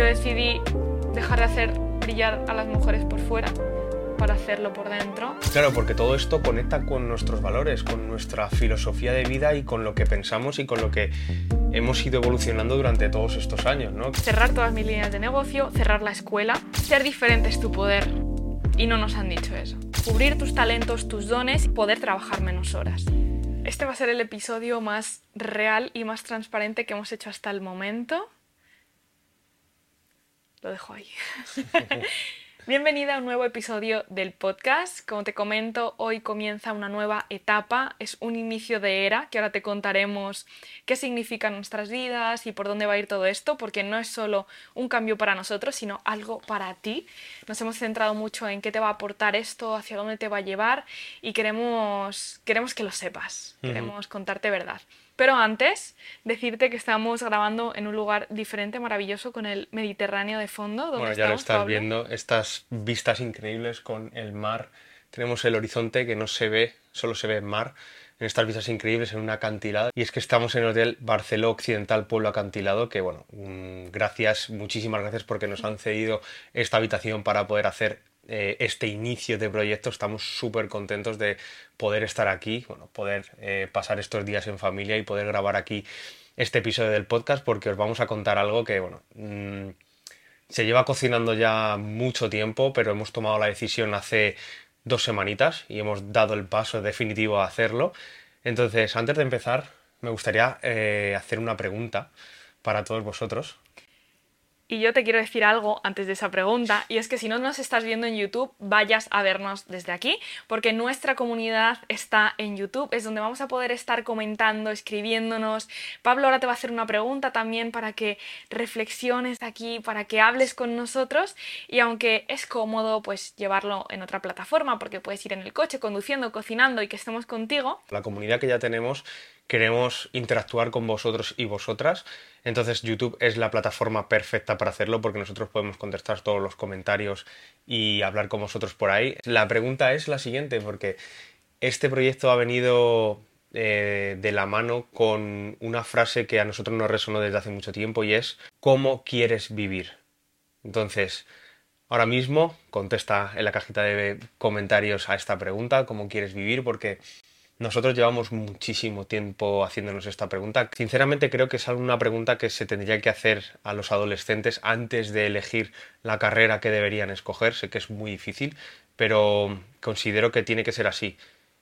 yo decidí dejar de hacer brillar a las mujeres por fuera para hacerlo por dentro. Claro, porque todo esto conecta con nuestros valores, con nuestra filosofía de vida y con lo que pensamos y con lo que hemos ido evolucionando durante todos estos años, ¿no? Cerrar todas mis líneas de negocio, cerrar la escuela, ser diferente es tu poder. Y no nos han dicho eso. Cubrir tus talentos, tus dones y poder trabajar menos horas. Este va a ser el episodio más real y más transparente que hemos hecho hasta el momento. Lo dejo ahí. Bienvenida a un nuevo episodio del podcast. Como te comento, hoy comienza una nueva etapa, es un inicio de era, que ahora te contaremos qué significan nuestras vidas y por dónde va a ir todo esto, porque no es solo un cambio para nosotros, sino algo para ti. Nos hemos centrado mucho en qué te va a aportar esto, hacia dónde te va a llevar y queremos, queremos que lo sepas, queremos contarte verdad. Pero antes, decirte que estamos grabando en un lugar diferente, maravilloso, con el Mediterráneo de fondo. Bueno, ya lo estás viendo, estas vistas increíbles con el mar. Tenemos el horizonte que no se ve, solo se ve el mar, en estas vistas increíbles en un acantilado. Y es que estamos en el Hotel Barceló Occidental Pueblo Acantilado, que bueno, mm, gracias, muchísimas gracias porque nos han cedido esta habitación para poder hacer eh, este inicio de proyecto. Estamos súper contentos de poder estar aquí, bueno, poder eh, pasar estos días en familia y poder grabar aquí este episodio del podcast porque os vamos a contar algo que, bueno, mm, se lleva cocinando ya mucho tiempo, pero hemos tomado la decisión hace dos semanitas y hemos dado el paso definitivo a hacerlo. Entonces, antes de empezar, me gustaría eh, hacer una pregunta para todos vosotros. Y yo te quiero decir algo antes de esa pregunta, y es que si no nos estás viendo en YouTube, vayas a vernos desde aquí, porque nuestra comunidad está en YouTube, es donde vamos a poder estar comentando, escribiéndonos. Pablo ahora te va a hacer una pregunta también para que reflexiones aquí, para que hables con nosotros, y aunque es cómodo pues llevarlo en otra plataforma, porque puedes ir en el coche, conduciendo, cocinando y que estemos contigo. La comunidad que ya tenemos queremos interactuar con vosotros y vosotras. Entonces YouTube es la plataforma perfecta para hacerlo porque nosotros podemos contestar todos los comentarios y hablar con vosotros por ahí. La pregunta es la siguiente porque este proyecto ha venido eh, de la mano con una frase que a nosotros nos resonó desde hace mucho tiempo y es ¿cómo quieres vivir? Entonces, ahora mismo contesta en la cajita de comentarios a esta pregunta, ¿cómo quieres vivir? Porque nosotros llevamos muchísimo tiempo haciéndonos esta pregunta. Sinceramente creo que es una pregunta que se tendría que hacer a los adolescentes antes de elegir la carrera que deberían escoger. Sé que es muy difícil, pero considero que tiene que ser así.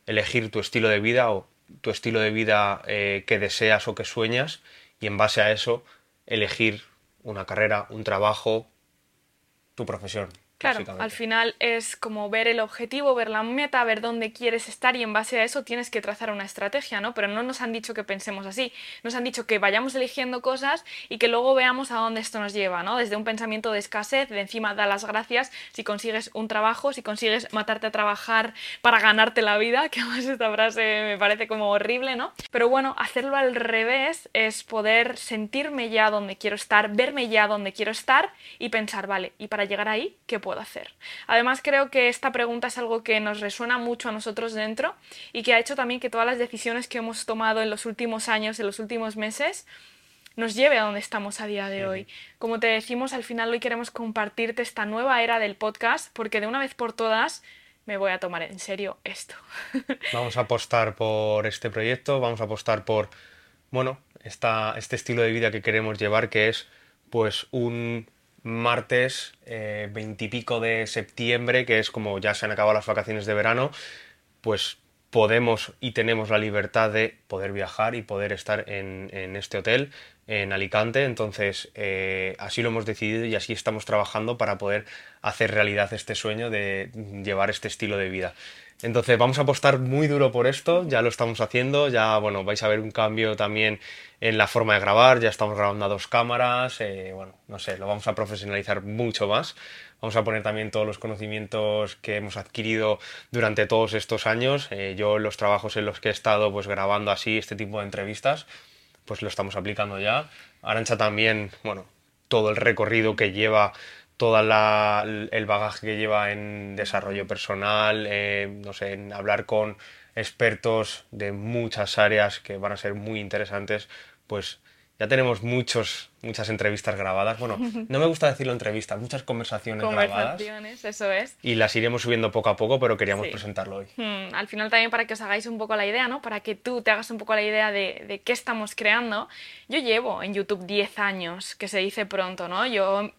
Elegir tu estilo de vida o tu estilo de vida eh, que deseas o que sueñas y en base a eso elegir una carrera, un trabajo, tu profesión. Claro, al final es como ver el objetivo, ver la meta, ver dónde quieres estar y en base a eso tienes que trazar una estrategia, ¿no? Pero no nos han dicho que pensemos así, nos han dicho que vayamos eligiendo cosas y que luego veamos a dónde esto nos lleva, ¿no? Desde un pensamiento de escasez, de encima da las gracias si consigues un trabajo, si consigues matarte a trabajar para ganarte la vida, que además esta frase me parece como horrible, ¿no? Pero bueno, hacerlo al revés es poder sentirme ya donde quiero estar, verme ya donde quiero estar y pensar, vale, y para llegar ahí, ¿qué puedo hacer? Además, creo que esta pregunta es algo que nos resuena mucho a nosotros dentro y que ha hecho también que todas las decisiones que hemos tomado en los últimos años, en los últimos meses, nos lleve a donde estamos a día de hoy. Como te decimos, al final hoy queremos compartirte esta nueva era del podcast porque de una vez por todas me voy a tomar en serio esto. Vamos a apostar por este proyecto, vamos a apostar por, bueno, esta, este estilo de vida que queremos llevar, que es pues un martes eh, veintipico de septiembre, que es como ya se han acabado las vacaciones de verano, pues podemos y tenemos la libertad de poder viajar y poder estar en, este hotel en Alicante. Entonces, eh, así lo hemos decidido y así estamos trabajando para poder hacer realidad este sueño de llevar este estilo de vida. Entonces vamos a apostar muy duro por esto, ya lo estamos haciendo, ya bueno, vais a ver un cambio también en la forma de grabar, ya estamos grabando a dos cámaras, eh, bueno, no sé, lo vamos a profesionalizar mucho más. Vamos a poner también todos los conocimientos que hemos adquirido durante todos estos años. Eh, yo los trabajos en los que he estado pues grabando así este tipo de entrevistas, pues lo estamos aplicando ya. Arancha también, bueno, todo el recorrido que lleva todo el bagaje que lleva en desarrollo personal, eh, no sé, en hablar con expertos de muchas áreas que van a ser muy interesantes, pues ya tenemos muchos, muchas entrevistas grabadas. Bueno, no me gusta decirlo entrevistas, muchas conversaciones, conversaciones eso es. Y las iremos subiendo poco a poco, pero queríamos presentarlo hoy. Hmm, al final también para que os hagáis un poco la idea, ¿no? Para que tú te hagas un poco la idea de, de qué estamos creando. Yo llevo en YouTube 10 años, que se dice pronto, ¿no? Yo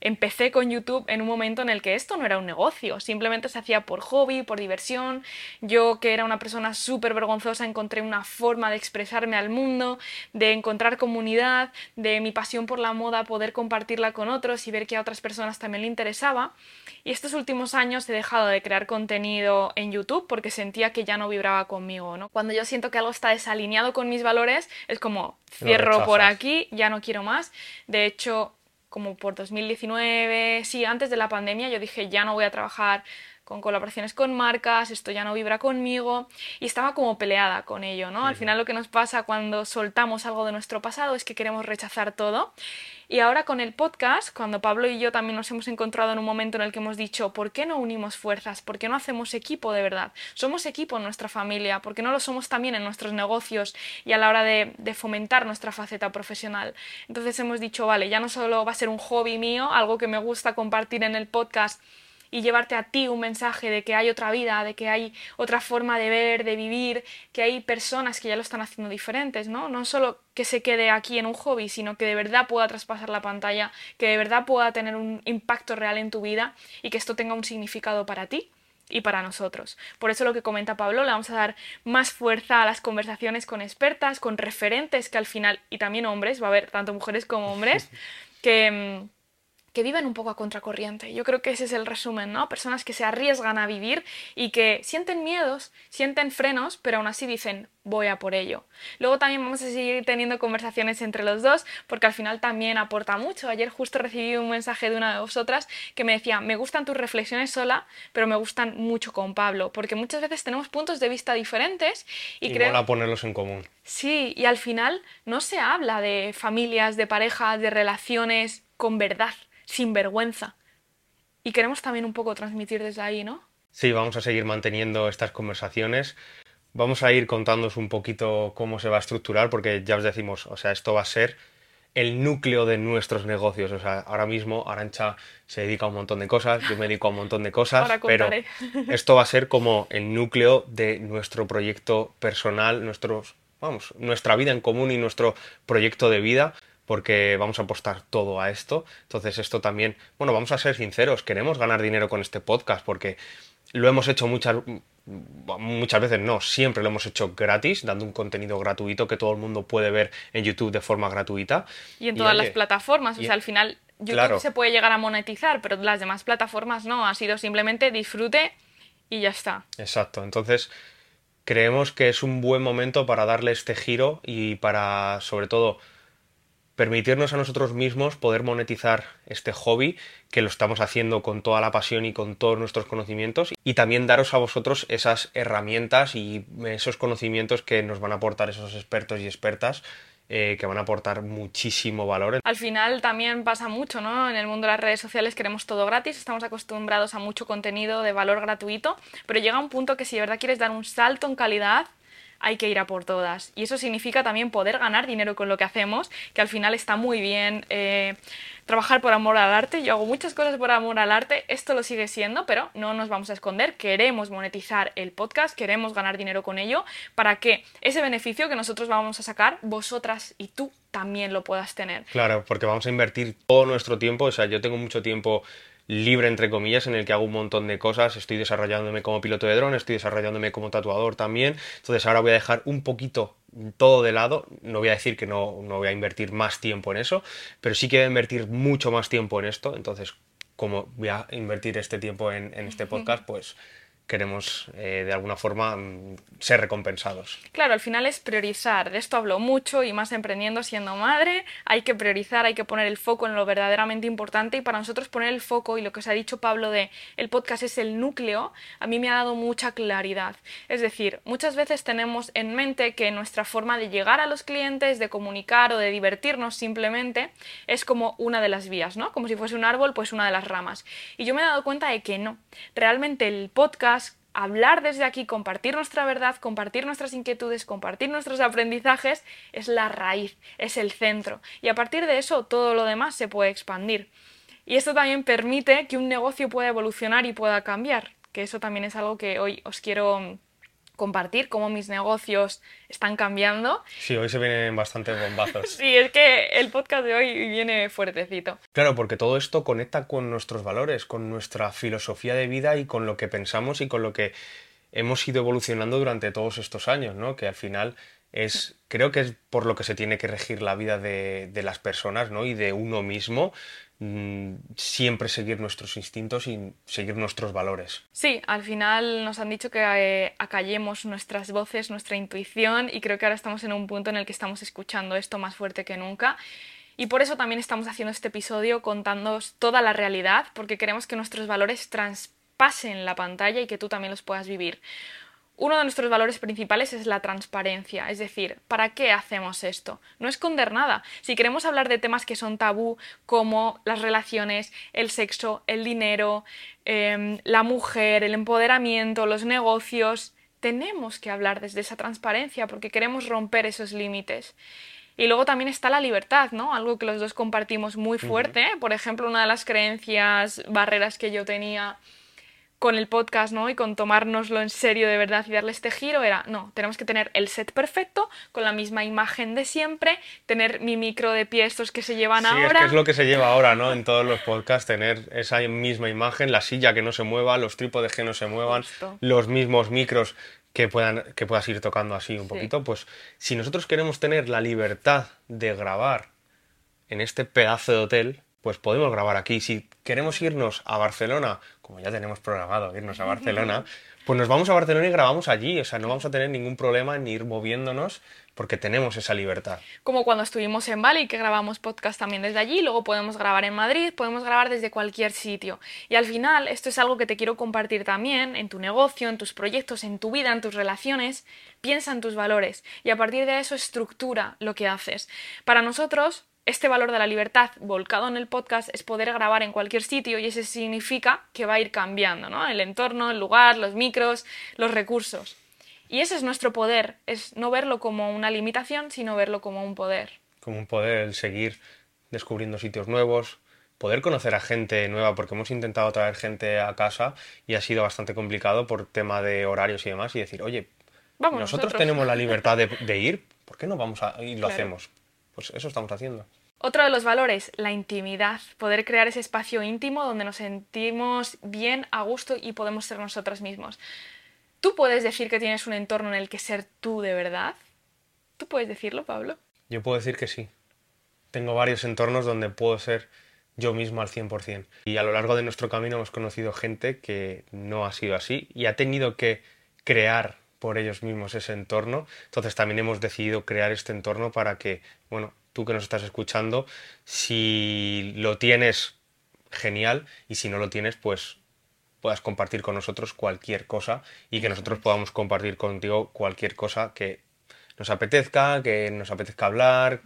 empecé con YouTube en un momento en el que esto no era un negocio, simplemente se hacía por hobby, por diversión. Yo, que era una persona súper vergonzosa, encontré una forma de expresarme al mundo, de encontrar comunidad, de mi pasión por la moda, poder compartirla con otros y ver que a otras personas también le interesaba. Y estos últimos años he dejado de crear contenido en YouTube porque sentía que ya no vibraba conmigo, ¿no? Cuando yo siento que algo está desalineado con mis valores, es como cierro por aquí, ya no quiero más. De hecho, como por 2019, sí, antes de la pandemia, yo dije, ya no voy a trabajar con colaboraciones con marcas, esto ya no vibra conmigo y estaba como peleada con ello, ¿no? Al final lo que nos pasa cuando soltamos algo de nuestro pasado es que queremos rechazar todo y ahora con el podcast, cuando Pablo y yo también nos hemos encontrado en un momento en el que hemos dicho, ¿por qué no unimos fuerzas? ¿Por qué no hacemos equipo de verdad? Somos equipo en nuestra familia, ¿por qué no lo somos también en nuestros negocios y a la hora de, de fomentar nuestra faceta profesional? Entonces hemos dicho, vale, ya no solo va a ser un hobby mío, algo que me gusta compartir en el podcast, y llevarte a ti un mensaje de que hay otra vida, de que hay otra forma de ver, de vivir, que hay personas que ya lo están haciendo diferentes, ¿no? No solo que se quede aquí en un hobby, sino que de verdad pueda traspasar la pantalla, que de verdad pueda tener un impacto real en tu vida y que esto tenga un significado para ti y para nosotros. Por eso lo que comenta Pablo, le vamos a dar más fuerza a las conversaciones con expertas, con referentes que al final, y también hombres, va a haber tanto mujeres como hombres, que mm, que viven un poco a contracorriente. Yo creo que ese es el resumen, ¿no? Personas que se arriesgan a vivir y que sienten miedos, sienten frenos, pero aún así dicen, voy a por ello. Luego también vamos a seguir teniendo conversaciones entre los dos, porque al final también aporta mucho. Ayer justo recibí un mensaje de una de vosotras que me decía, me gustan tus reflexiones sola, pero me gustan mucho con Pablo, porque muchas veces tenemos puntos de vista diferentes y, y creo... ponerlos en común. Sí, y al final no se habla de familias, de parejas, de relaciones con verdad sin vergüenza. Y queremos también un poco transmitir desde ahí, ¿no? Sí, vamos a seguir manteniendo estas conversaciones. Vamos a ir contándoos un poquito cómo se va a estructurar, porque ya os decimos, o sea, esto va a ser el núcleo de nuestros negocios. O sea, ahora mismo Arancha se dedica a un montón de cosas, yo me dedico a un montón de cosas, pero esto va a ser como el núcleo de nuestro proyecto personal, nuestros, vamos, nuestra vida en común y nuestro proyecto de vida porque vamos a apostar todo a esto. Entonces esto también, bueno, vamos a ser sinceros, queremos ganar dinero con este podcast porque lo hemos hecho muchas muchas veces no, siempre lo hemos hecho gratis, dando un contenido gratuito que todo el mundo puede ver en YouTube de forma gratuita. Y en todas las plataformas, o sea, al final YouTube se puede llegar a monetizar, pero las demás plataformas no, ha sido simplemente disfrute y ya está. Exacto, entonces creemos que es un buen momento para darle este giro y para, sobre todo, permitirnos a nosotros mismos poder monetizar este hobby que lo estamos haciendo con toda la pasión y con todos nuestros conocimientos y también daros a vosotros esas herramientas y esos conocimientos que nos van a aportar esos expertos y expertas eh, que van a aportar muchísimo valor. Al final también pasa mucho, ¿no? En el mundo de las redes sociales queremos todo gratis, estamos acostumbrados a mucho contenido de valor gratuito, pero llega un punto que si de verdad quieres dar un salto en calidad, hay que ir a por todas. Y eso significa también poder ganar dinero con lo que hacemos, que al final está muy bien eh, trabajar por amor al arte. Yo hago muchas cosas por amor al arte, esto lo sigue siendo, pero no nos vamos a esconder. Queremos monetizar el podcast, queremos ganar dinero con ello, para que ese beneficio que nosotros vamos a sacar, vosotras y tú también lo puedas tener. Claro, porque vamos a invertir todo nuestro tiempo, o sea, yo tengo mucho tiempo libre, entre comillas, en el que hago un montón de cosas. Estoy desarrollándome como piloto de dron, estoy desarrollándome como tatuador también. Entonces ahora voy a dejar un poquito todo de lado. No voy a decir que no, no voy a invertir más tiempo en eso, pero sí que voy a invertir mucho más tiempo en esto. Entonces, como voy a invertir este tiempo en, en este podcast, pues queremos eh, de alguna forma mm, ser recompensados. Claro, al final es priorizar. De esto hablo mucho y más emprendiendo siendo madre. Hay que priorizar, hay que poner el foco en lo verdaderamente importante y para nosotros poner el foco y lo que os ha dicho Pablo de el podcast es el núcleo, a mí me ha dado mucha claridad. Es decir, muchas veces tenemos en mente que nuestra forma de llegar a los clientes, de comunicar o de divertirnos simplemente es como una de las vías, ¿no? Como si fuese un árbol, pues una de las ramas. Y yo me he dado cuenta de que no. Realmente el podcast hablar desde aquí, compartir nuestra verdad, compartir nuestras inquietudes, compartir nuestros aprendizajes, es la raíz, es el centro. Y a partir de eso todo lo demás se puede expandir. Y esto también permite que un negocio pueda evolucionar y pueda cambiar, que eso también es algo que hoy os quiero compartir cómo mis negocios están cambiando. Sí, hoy se vienen bastantes bombazos. sí, es que el podcast de hoy viene fuertecito. Claro, porque todo esto conecta con nuestros valores, con nuestra filosofía de vida y con lo que pensamos y con lo que hemos ido evolucionando durante todos estos años, ¿no? Que al final es, creo que es por lo que se tiene que regir la vida de, de las personas, ¿no? Y de uno mismo, siempre seguir nuestros instintos y seguir nuestros valores. Sí, al final nos han dicho que eh, acallemos nuestras voces, nuestra intuición y creo que ahora estamos en un punto en el que estamos escuchando esto más fuerte que nunca. Y por eso también estamos haciendo este episodio contándoos toda la realidad, porque queremos que nuestros valores traspasen la pantalla y que tú también los puedas vivir. Uno de nuestros valores principales es la transparencia, es decir, ¿para qué hacemos esto? No esconder nada. Si queremos hablar de temas que son tabú, como las relaciones, el sexo, el dinero, em, la mujer, el empoderamiento, los negocios, tenemos que hablar desde esa transparencia porque queremos romper esos límites. Y luego también está la libertad, ¿no? Algo que los dos compartimos muy fuerte. Por ejemplo, una de las creencias, barreras que yo tenía con el podcast, ¿no? Y con tomárnoslo en serio de verdad y darle este giro era, no, tenemos que tener el set perfecto, con la misma imagen de siempre, tener mi micro de pie estos que se llevan ahora. Es que es lo que se lleva ahora, ¿no? En todos los podcasts, tener esa misma imagen, la silla que no se mueva, los trípodes que no se muevan, los mismos micros que, puedan, que puedas ir tocando así un poquito, pues si nosotros queremos tener la libertad de grabar en este pedazo de hotel, pues podemos grabar aquí. Si queremos irnos a Barcelona, como ya tenemos programado irnos a Barcelona, pues nos vamos a Barcelona y grabamos allí. O sea, no vamos a tener ningún problema en ir moviéndonos porque tenemos esa libertad. Como cuando estuvimos en Bali, que grabamos podcast también desde allí, luego podemos grabar en Madrid, podemos grabar desde cualquier sitio. Y al final, esto es algo que te quiero compartir también en tu negocio, en tus proyectos, en tu vida, en tus relaciones. Piensa en tus valores y a partir de eso estructura lo que haces. Para nosotros, este valor de la libertad volcado en el podcast es poder grabar en cualquier sitio y eso significa que va a ir cambiando, ¿no? El entorno, el lugar, los micros, los recursos. Y ese es nuestro poder, es no verlo como una limitación, sino verlo como un poder. Como un poder, el seguir descubriendo sitios nuevos, poder conocer a gente nueva, porque hemos intentado traer gente a casa y ha sido bastante complicado por tema de horarios y demás, y decir, oye, nosotros, tenemos la libertad de, ir, ¿por qué no vamos a y lo hacemos? Pues eso estamos haciendo. Otro de los valores, la intimidad, poder crear ese espacio íntimo donde nos sentimos bien, a gusto y podemos ser nosotros mismos. ¿Tú puedes decir que tienes un entorno en el que ser tú de verdad? ¿Tú puedes decirlo, Pablo? Yo puedo decir que sí. Tengo varios entornos donde puedo ser yo mismo al 100%. Y a lo largo de nuestro camino hemos conocido gente que no ha sido así y ha tenido que crear por ellos mismos ese entorno. Entonces también hemos decidido crear este entorno para que, bueno, tú que nos estás escuchando, si lo tienes, genial, y si no lo tienes, pues puedas compartir con nosotros cualquier cosa y que nosotros podamos compartir contigo cualquier cosa que nos apetezca, que nos apetezca hablar.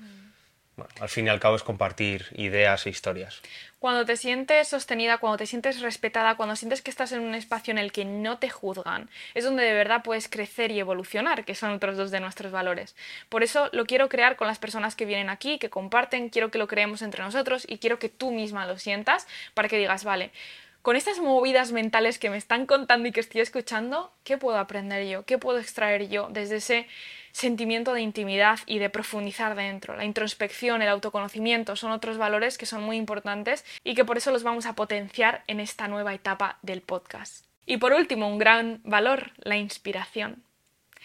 Mm al fin y al cabo es compartir ideas e historias. Cuando te sientes sostenida, cuando te sientes respetada, cuando sientes que estás en un espacio en el que no te juzgan, es donde de verdad puedes crecer y evolucionar, que son otros dos de nuestros valores. Por eso lo quiero crear con las personas que vienen aquí, que comparten, quiero que lo creemos entre nosotros y quiero que tú misma lo sientas para que digas, vale, con estas movidas mentales que me están contando y que estoy escuchando, ¿qué puedo aprender yo? ¿Qué puedo extraer yo desde ese sentimiento de intimidad y de profundizar dentro. La introspección, el autoconocimiento son otros valores que son muy importantes y que por eso los vamos a potenciar en esta nueva etapa del podcast. Y por último, un gran valor, la inspiración.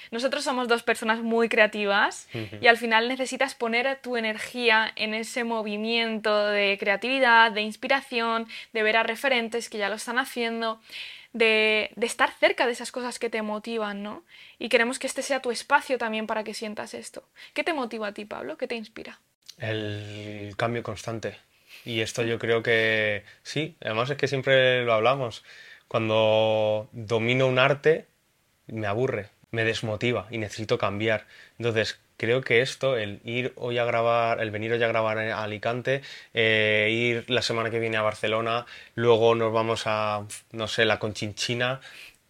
Nosotros somos dos personas muy creativas y al final necesitas poner tu energía en ese movimiento de creatividad, de inspiración, de ver a referentes que ya lo están haciendo de, estar cerca de esas cosas que te motivan, ¿no? Y queremos que este sea tu espacio también para que sientas esto. ¿Qué te motiva a ti, Pablo? ¿Qué te inspira? El cambio constante. Y esto yo creo que sí, además es que siempre lo hablamos. Cuando domino un arte, me aburre, me desmotiva y necesito cambiar. Entonces, creo que esto, el ir hoy a grabar, el venir hoy a grabar a Alicante, eh, ir la semana que viene a Barcelona, luego nos vamos a, no sé, la Conchinchina,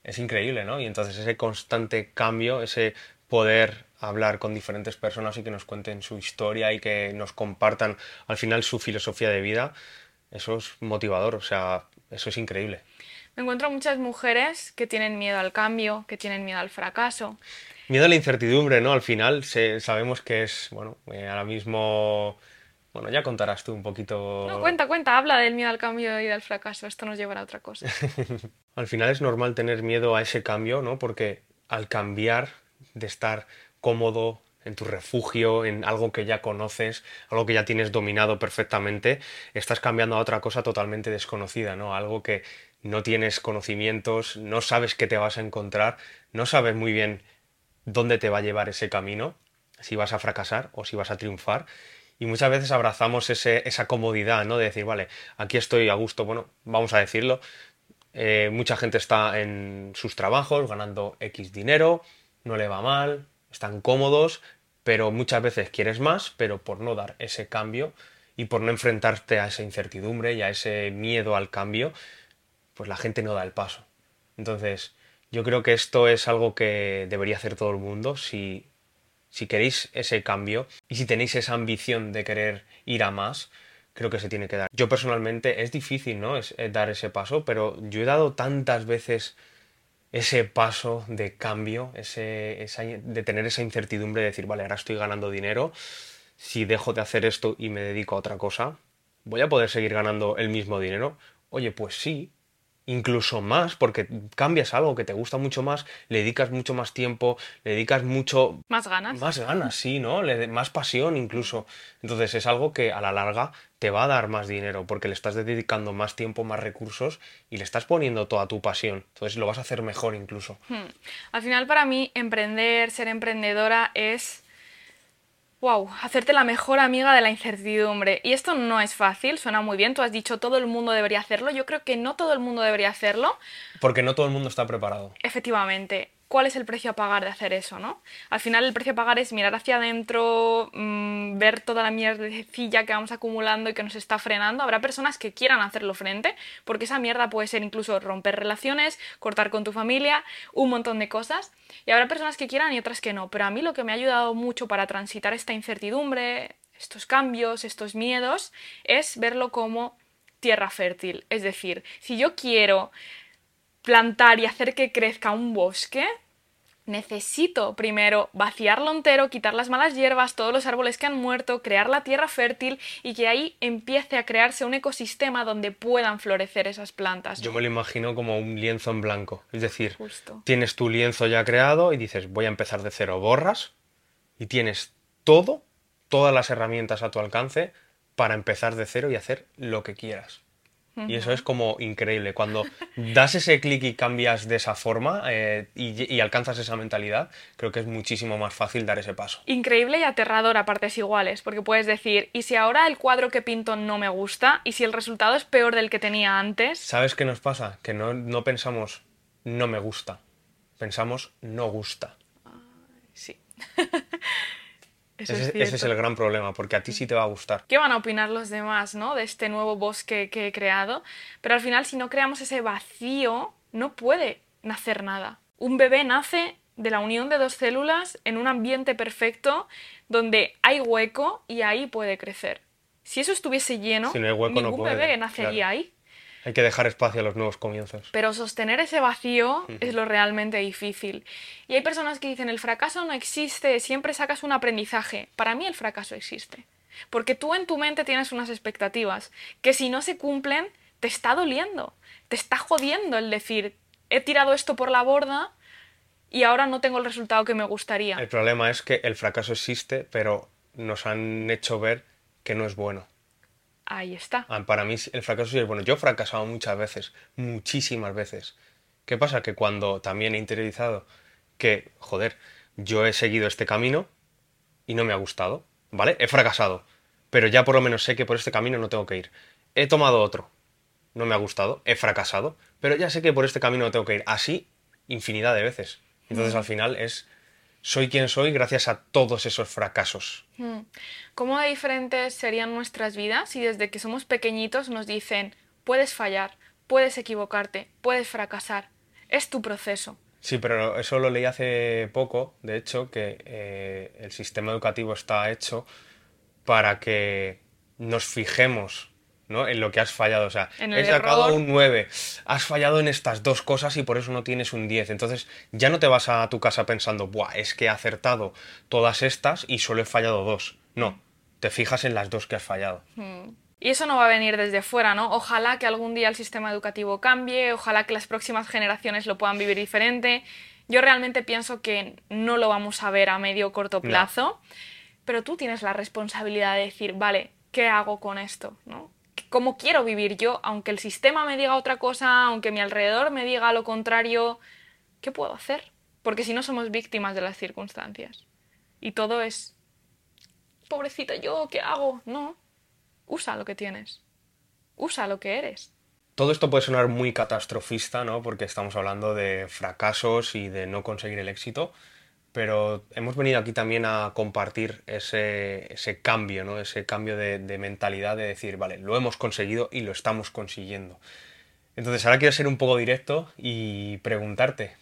es increíble, ¿no? Y entonces ese constante cambio, ese poder hablar con diferentes personas y que nos cuenten su historia y que nos compartan al final su filosofía de vida, eso es motivador, o sea, eso es increíble. Me encuentro muchas mujeres que tienen miedo al cambio, que tienen miedo al fracaso. Miedo a la incertidumbre, ¿no? Al final sabemos que es, bueno, eh, ahora mismo... Bueno, ya contarás tú un poquito. No, cuenta, cuenta, habla del miedo al cambio y del fracaso. Esto nos llevará a otra cosa. al final es normal tener miedo a ese cambio, ¿no? Porque al cambiar de estar cómodo en tu refugio, en algo que ya conoces, algo que ya tienes dominado perfectamente, estás cambiando a otra cosa totalmente desconocida, ¿no? Algo que no tienes conocimientos, no sabes qué te vas a encontrar, no sabes muy bien dónde te va a llevar ese camino, si vas a fracasar o si vas a triunfar. Y muchas veces abrazamos esa comodidad, ¿no? De decir, vale, aquí estoy a gusto, bueno, vamos a decirlo. Eh, mucha gente está en sus trabajos ganando X dinero, no le va mal, están cómodos, pero muchas veces quieres más, pero por no dar ese cambio y por no enfrentarte a esa incertidumbre y a ese miedo al cambio, pues la gente no da el paso. Entonces, yo creo que esto es algo que debería hacer todo el mundo si, si queréis ese cambio y si tenéis esa ambición de querer ir a más, creo que se tiene que dar. Yo personalmente es difícil, ¿no? Es, dar ese paso, pero yo he dado tantas veces ese paso de cambio, ese, de tener esa incertidumbre de decir, vale, ahora estoy ganando dinero, si dejo de hacer esto y me dedico a otra cosa, ¿voy a poder seguir ganando el mismo dinero? Oye, pues sí, incluso más, porque cambias algo que te gusta mucho más, le dedicas mucho más tiempo, le dedicas mucho... Más ganas. Más ganas, sí, ¿no? Le, más pasión incluso. Entonces es algo que a la larga te va a dar más dinero, porque le estás dedicando más tiempo, más recursos y le estás poniendo toda tu pasión. Entonces lo vas a hacer mejor incluso. Hmm. Al final para mí emprender, ser emprendedora es wow, hacerte la mejor amiga de la incertidumbre. Y esto no es fácil, suena muy bien, tú has dicho todo el mundo debería hacerlo, yo creo que no todo el mundo debería hacerlo. Porque no todo el mundo está preparado. Efectivamente cuál es el precio a pagar de hacer eso, ¿no? Al final el precio a pagar es mirar hacia adentro, mm, ver toda la mierdecilla que vamos acumulando y que nos está frenando. Habrá personas que quieran hacerlo frente, porque esa mierda puede ser incluso romper relaciones, cortar con tu familia, un montón de cosas. Y habrá personas que quieran y otras que no. Pero a mí lo que me ha ayudado mucho para transitar esta incertidumbre, estos cambios, estos miedos, es verlo como tierra fértil. Es decir, si yo quiero plantar y hacer que crezca un bosque, necesito primero vaciarlo entero, quitar las malas hierbas, todos los árboles que han muerto, crear la tierra fértil y que ahí empiece a crearse un ecosistema donde puedan florecer esas plantas. Yo me lo imagino como un lienzo en blanco. Es decir, tienes tu lienzo ya creado y dices, voy a empezar de cero, borras y tienes todo, todas las herramientas a tu alcance para empezar de cero y hacer lo que quieras. Y eso es como increíble. Cuando das ese clic y cambias de esa forma eh, y, alcanzas esa mentalidad, creo que es muchísimo más fácil dar ese paso. Increíble y aterrador a partes iguales, porque puedes decir, ¿y si ahora el cuadro que pinto no me gusta? ¿Y si el resultado es peor del que tenía antes? ¿Sabes qué nos pasa? Que no, no pensamos, no me gusta. Pensamos, no gusta. sí. ese, es el gran problema, porque a ti sí te va a gustar. ¿Qué van a opinar los demás, ¿no? De este nuevo bosque que he creado. Pero al final, si no creamos ese vacío, no puede nacer nada. Un bebé nace de la unión de dos células en un ambiente perfecto donde hay hueco y ahí puede crecer. Si eso estuviese lleno, ningún bebé nacería ahí. Hay que dejar espacio a los nuevos comienzos. Pero sostener ese vacío es lo realmente difícil. Y hay personas que dicen, el fracaso no existe, siempre sacas un aprendizaje. Para mí el fracaso existe. Porque tú en tu mente tienes unas expectativas que si no se cumplen, te está doliendo, te está jodiendo el decir, he tirado esto por la borda y ahora no tengo el resultado que me gustaría. El problema es que el fracaso existe, pero nos han hecho ver que no es bueno. Ahí está. Ah, para mí el fracaso es bueno. Yo he fracasado muchas veces, muchísimas veces. ¿Qué pasa? Que cuando también he interiorizado que, joder, yo he seguido este camino y no me ha gustado, ¿vale? He fracasado, pero ya por lo menos sé que por este camino no tengo que ir. He tomado otro, no me ha gustado, he fracasado, pero ya sé que por este camino no tengo que ir. Así, infinidad de veces. Entonces al final es soy quien soy gracias a todos esos fracasos. Hmm. ¿Cómo de diferentes serían nuestras vidas si desde que somos pequeñitos nos dicen, puedes fallar, puedes equivocarte, puedes fracasar? es tu proceso. Sí, pero eso lo leí hace poco, de hecho, que eh, el sistema educativo está hecho para que nos fijemos ¿no? en lo que has fallado. O sea, he sacado error. un 9, has fallado en estas dos cosas y por eso no tienes un 10. Entonces ya no te vas a tu casa pensando, Buah, es que he acertado todas estas y solo he fallado dos. No, te fijas en las dos que has fallado. Y eso no va a venir desde fuera, ¿no? Ojalá que algún día el sistema educativo cambie, ojalá que las próximas generaciones lo puedan vivir diferente. Yo realmente pienso que no lo vamos a ver a medio o corto No. plazo, pero tú tienes la responsabilidad de decir, vale, ¿qué hago con esto? ¿no? ¿Cómo quiero vivir yo? Aunque el sistema me diga otra cosa, aunque mi alrededor me diga lo contrario, ¿qué puedo hacer? Porque si no somos víctimas de las circunstancias. Y todo es, pobrecita yo, ¿qué hago? No, usa lo que tienes. Usa lo que eres. Todo esto puede sonar muy catastrofista, ¿no? Porque estamos hablando de fracasos y de no conseguir el éxito, pero hemos venido aquí también a compartir ese, cambio, ¿no? Ese cambio de, mentalidad de decir, vale, lo hemos conseguido y lo estamos consiguiendo. Entonces ahora quiero ser un poco directo y preguntarte,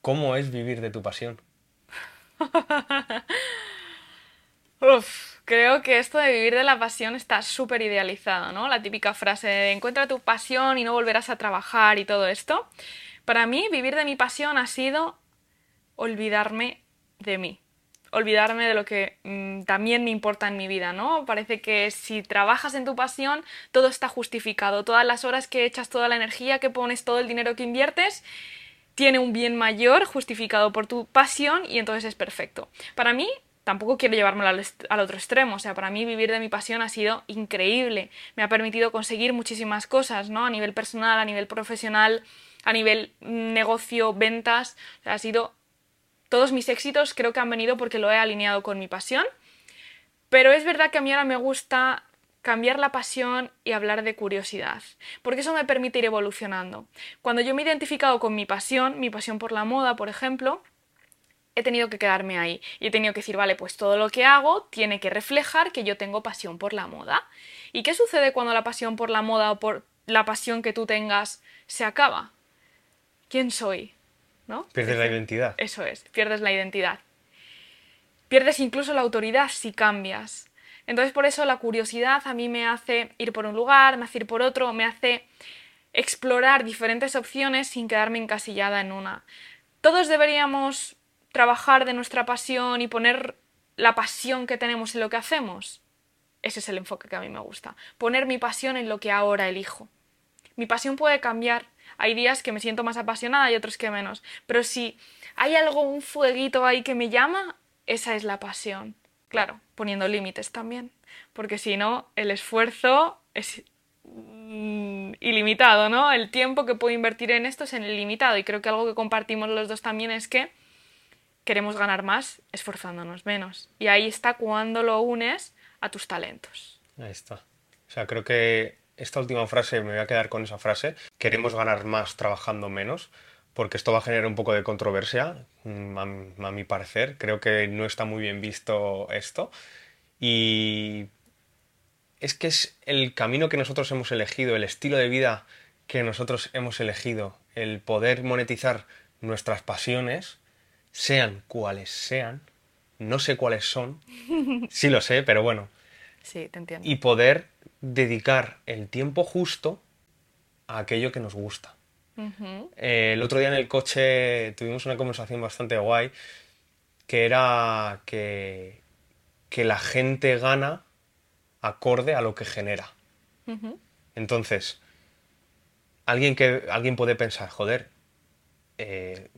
¿cómo es vivir de tu pasión? Uf, creo que esto de vivir de la pasión está súper idealizado, ¿no? La típica frase encuentra tu pasión y no volverás a trabajar y todo esto. Para mí, vivir de mi pasión ha sido olvidarme de mí. Olvidarme de lo que mm, también me importa en mi vida, ¿no? Parece que si trabajas en tu pasión, todo está justificado. Todas las horas que echas, toda la energía que pones, todo el dinero que inviertes, tiene un bien mayor justificado por tu pasión y entonces es perfecto. Para mí, tampoco quiero llevármelo al, otro extremo, o sea, para mí vivir de mi pasión ha sido increíble, me ha permitido conseguir muchísimas cosas, ¿no? A nivel personal, a nivel profesional, a nivel mm, negocio, ventas, ha sido... Todos mis éxitos creo que han venido porque lo he alineado con mi pasión, pero es verdad que a mí ahora me gusta cambiar la pasión y hablar de curiosidad, porque eso me permite ir evolucionando. Cuando yo me he identificado con mi pasión, mi pasión por la moda, por ejemplo, he tenido que quedarme ahí y he tenido que decir, vale, pues todo lo que hago tiene que reflejar que yo tengo pasión por la moda. ¿Y qué sucede cuando la pasión por la moda o por la pasión que tú tengas se acaba? ¿Quién soy? ¿No? Pierdes la identidad. Eso es, pierdes la identidad. Pierdes incluso la autoridad si cambias. Entonces por eso la curiosidad a mí me hace ir por un lugar, me hace ir por otro, me hace explorar diferentes opciones sin quedarme encasillada en una. Todos deberíamos trabajar de nuestra pasión y poner la pasión que tenemos en lo que hacemos. Ese es el enfoque que a mí me gusta. Poner mi pasión en lo que ahora elijo. Mi pasión puede cambiar. Hay días que me siento más apasionada y otros que menos. Pero si hay algo, un fueguito ahí que me llama, esa es la pasión. Claro, poniendo límites también. Porque si no, el esfuerzo es mm, ilimitado, ¿no? El tiempo que puedo invertir en esto es en ilimitado. Y creo que algo que compartimos los dos también es que queremos ganar más esforzándonos menos. Y ahí está cuando lo unes a tus talentos. Ahí está. O sea, creo que esta última frase, me voy a quedar con esa frase. Queremos ganar más trabajando menos, porque esto va a generar un poco de controversia, mm, a, mi- a mi parecer. Creo que no está muy bien visto esto. Y es que es el camino que nosotros hemos elegido, el estilo de vida que nosotros hemos elegido, el poder monetizar nuestras pasiones, sean cuales sean. No sé cuáles son. Sí lo sé, pero bueno, Sí, te entiendo. y poder dedicar el tiempo justo a aquello que nos gusta. Eh, el otro día en el coche tuvimos una conversación bastante guay que era que, que la gente gana acorde a lo que genera. Entonces, alguien que alguien puede pensar, joder, eh,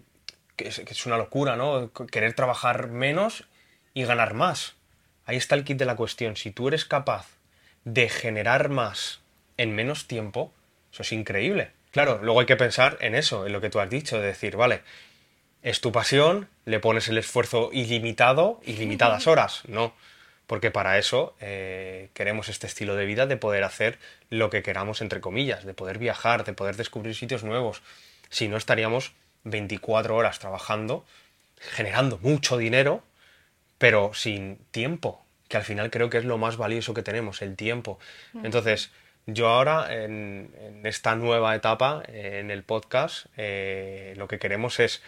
que, es, que es una locura, ¿no? Querer trabajar menos y ganar más. Ahí está el kit de la cuestión. Si tú eres capaz de generar más en menos tiempo, eso es increíble. Claro, luego hay que pensar en eso, en lo que tú has dicho, de decir, vale, es tu pasión, le pones el esfuerzo ilimitado, ilimitadas horas, no. Porque para eso eh, queremos este estilo de vida de poder hacer lo que queramos, entre comillas, de poder viajar, de poder descubrir sitios nuevos. Si no, estaríamos 24 horas trabajando, generando mucho dinero, pero sin tiempo, que al final creo que es lo más valioso que tenemos, el tiempo. Entonces, Yo ahora, en, en esta nueva etapa, eh, en el podcast, eh, lo que queremos es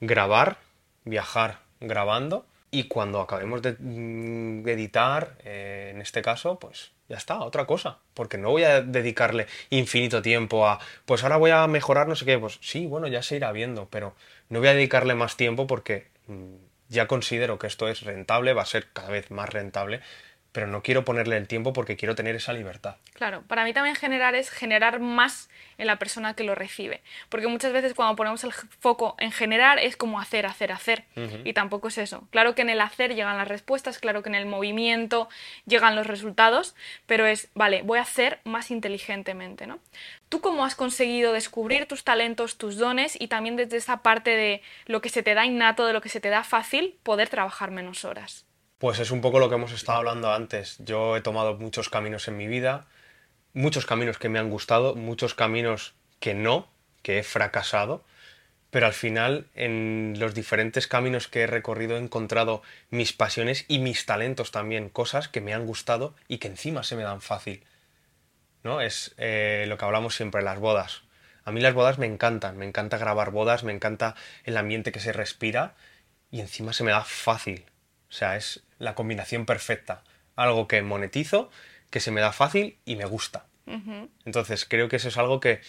grabar, viajar grabando y cuando acabemos de, mm, editar, eh, en este caso, pues ya está, otra cosa. Porque no voy a dedicarle infinito tiempo a, pues ahora voy a mejorar no sé qué. Pues sí, bueno, ya se irá viendo, pero no voy a dedicarle más tiempo porque mm, ya considero que esto es rentable, va a ser cada vez más rentable pero no quiero ponerle el tiempo porque quiero tener esa libertad. Claro, para mí también generar es generar más en la persona que lo recibe, porque muchas veces cuando ponemos el foco en generar es como hacer, hacer, hacer, y tampoco es eso. Claro que en el hacer llegan las respuestas, claro que en el movimiento llegan los resultados, pero es, vale, voy a hacer más inteligentemente, ¿no? ¿Tú cómo has conseguido descubrir tus talentos, tus dones y también desde esa parte de lo que se te da innato, de lo que se te da fácil, poder trabajar menos horas? Pues es un poco lo que hemos estado hablando antes. Yo he tomado muchos caminos en mi vida, muchos caminos que me han gustado, muchos caminos que no, que he fracasado, pero al final en los diferentes caminos que he recorrido he encontrado mis pasiones y mis talentos también, cosas que me han gustado y que encima se me dan fácil. ¿No? Es eh, lo que hablamos siempre, las bodas. A mí las bodas me encantan, me encanta grabar bodas, me encanta el ambiente que se respira y encima se me da fácil. O sea, es la combinación perfecta. Algo que monetizo, que se me da fácil y me gusta. Entonces, creo que eso es algo que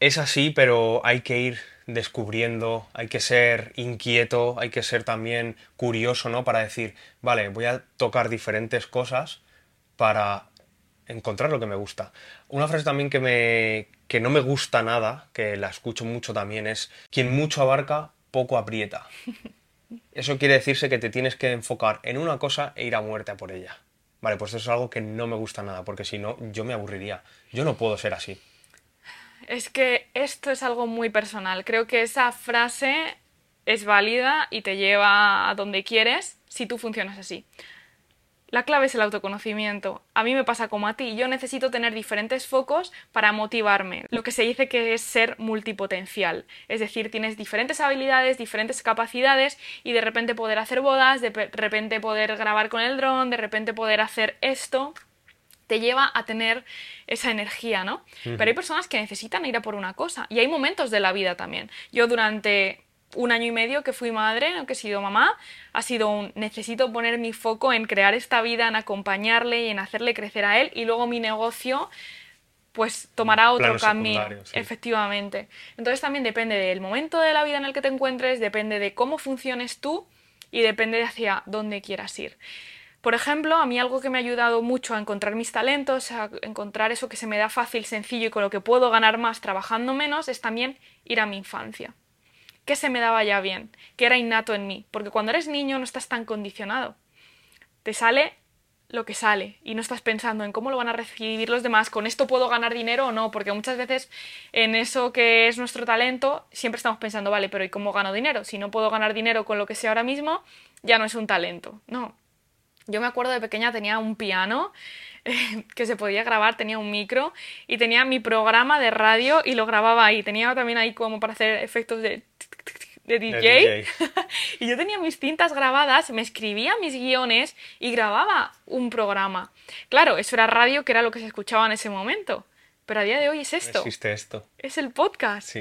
es así, pero hay que ir descubriendo, hay que ser inquieto, hay que ser también curioso, ¿no? Para decir, vale, voy a tocar diferentes cosas para encontrar lo que me gusta. Una frase también que me que no me gusta nada, que la escucho mucho también es quien mucho abarca, poco aprieta. Eso quiere decirse que te tienes que enfocar en una cosa e ir a muerte por ella. Vale, pues eso es algo que no me gusta nada, porque si no, yo me aburriría. Yo no puedo ser así. Es que esto es algo muy personal. Creo que esa frase es válida y te lleva a donde quieres si tú funcionas así. La clave es el autoconocimiento. A mí me pasa como a ti. Yo necesito tener diferentes focos para motivarme. Lo que se dice que es ser multipotencial. Es decir, tienes diferentes habilidades, diferentes capacidades y de repente poder hacer bodas, de repente poder grabar con el dron, de repente poder hacer esto te lleva a tener esa energía, ¿no? Pero hay personas que necesitan ir a por una cosa y hay momentos de la vida también. Yo durante un año y medio que fui madre, que he sido mamá, ha sido un necesito poner mi foco en crear esta vida, en acompañarle y en hacerle crecer a él y luego mi negocio pues tomará otro camino, efectivamente. Entonces también depende del momento de la vida en el que te encuentres, depende de cómo funciones tú y depende de hacia dónde quieras ir. Por ejemplo, a mí algo que me ha ayudado mucho a encontrar mis talentos, a encontrar eso que se me da fácil, sencillo y con lo que puedo ganar más trabajando menos, es también ir a mi infancia que se me daba ya bien, que era innato en mí, porque cuando eres niño no estás tan condicionado. Te sale lo que sale y no estás pensando en cómo lo van a recibir los demás, con esto puedo ganar dinero o no, porque muchas veces en eso que es nuestro talento siempre estamos pensando, vale, pero ¿y cómo gano dinero? Si no puedo ganar dinero con lo que sé ahora mismo, ya no es un talento. No. Yo me acuerdo de pequeña tenía un piano que se podía grabar, tenía un micro y tenía mi programa de radio y lo grababa ahí. Tenía también ahí como para hacer efectos de, de DJ. y yo tenía mis cintas grabadas, me escribía mis guiones y grababa un programa. Claro, eso era radio, que era lo que se escuchaba en ese momento. Pero a día de hoy es esto. Existe esto. Es el podcast.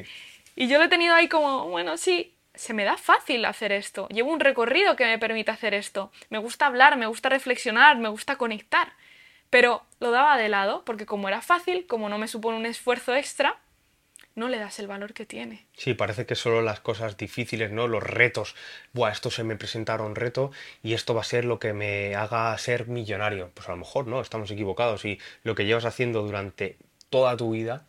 Y yo lo he tenido ahí como, bueno, sí, se me da fácil hacer esto. Llevo un recorrido que me permite hacer esto. Me gusta hablar, me gusta reflexionar, me gusta conectar. Pero lo daba de lado porque como era fácil, como no me supone un esfuerzo extra, no le das el valor que tiene. Sí, parece que solo las cosas difíciles, ¿no? Los retos. Buah, esto se me presentaron reto y esto va a ser lo que me haga ser millonario. Pues a lo mejor no, estamos equivocados y lo que llevas haciendo durante toda tu vida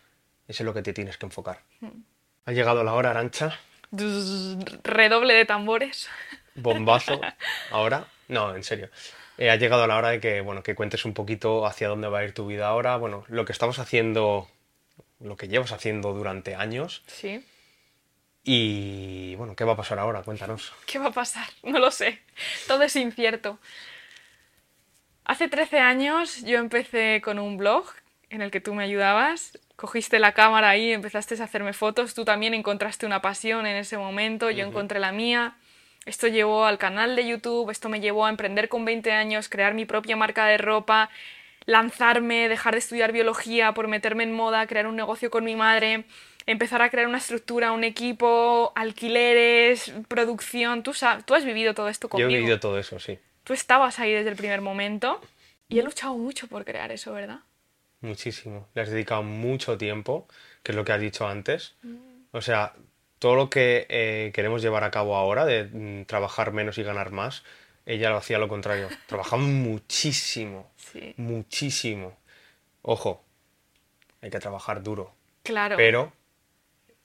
es en lo que te tienes que enfocar. Hmm. Ha llegado la hora, Arancha. Redoble de tambores. Bombazo. Ahora. No, en serio. Eh, ha llegado la hora de que, bueno, que cuentes un poquito hacia dónde va a ir tu vida ahora. Bueno, lo que estamos haciendo, lo que llevas haciendo durante años. Sí. Y bueno, ¿qué va a pasar ahora? Cuéntanos. ¿Qué va a pasar? No lo sé. Todo es incierto. Hace 13 años yo empecé con un blog en el que tú me ayudabas. Cogiste la cámara ahí, empezaste a hacerme fotos. Tú también encontraste una pasión en ese momento, yo encontré la mía. Esto llevó al canal de YouTube, esto me llevó a emprender con 20 años, crear mi propia marca de ropa. Lanzarme, dejar de estudiar biología por meterme en moda, crear un negocio con mi madre, empezar a crear una estructura, un equipo, alquileres, producción. Tú, sabes, tú has vivido todo esto conmigo. Yo he vivido todo eso, sí. Tú estabas ahí desde el primer momento y he luchado mucho por crear eso, ¿verdad? Muchísimo. Le has dedicado mucho tiempo, que es lo que has dicho antes. O sea, todo lo que eh, queremos llevar a cabo ahora, de mm, trabajar menos y ganar más, ella lo hacía lo contrario. Trabajaba muchísimo. Sí. Muchísimo. Ojo, hay que trabajar duro. Claro. Pero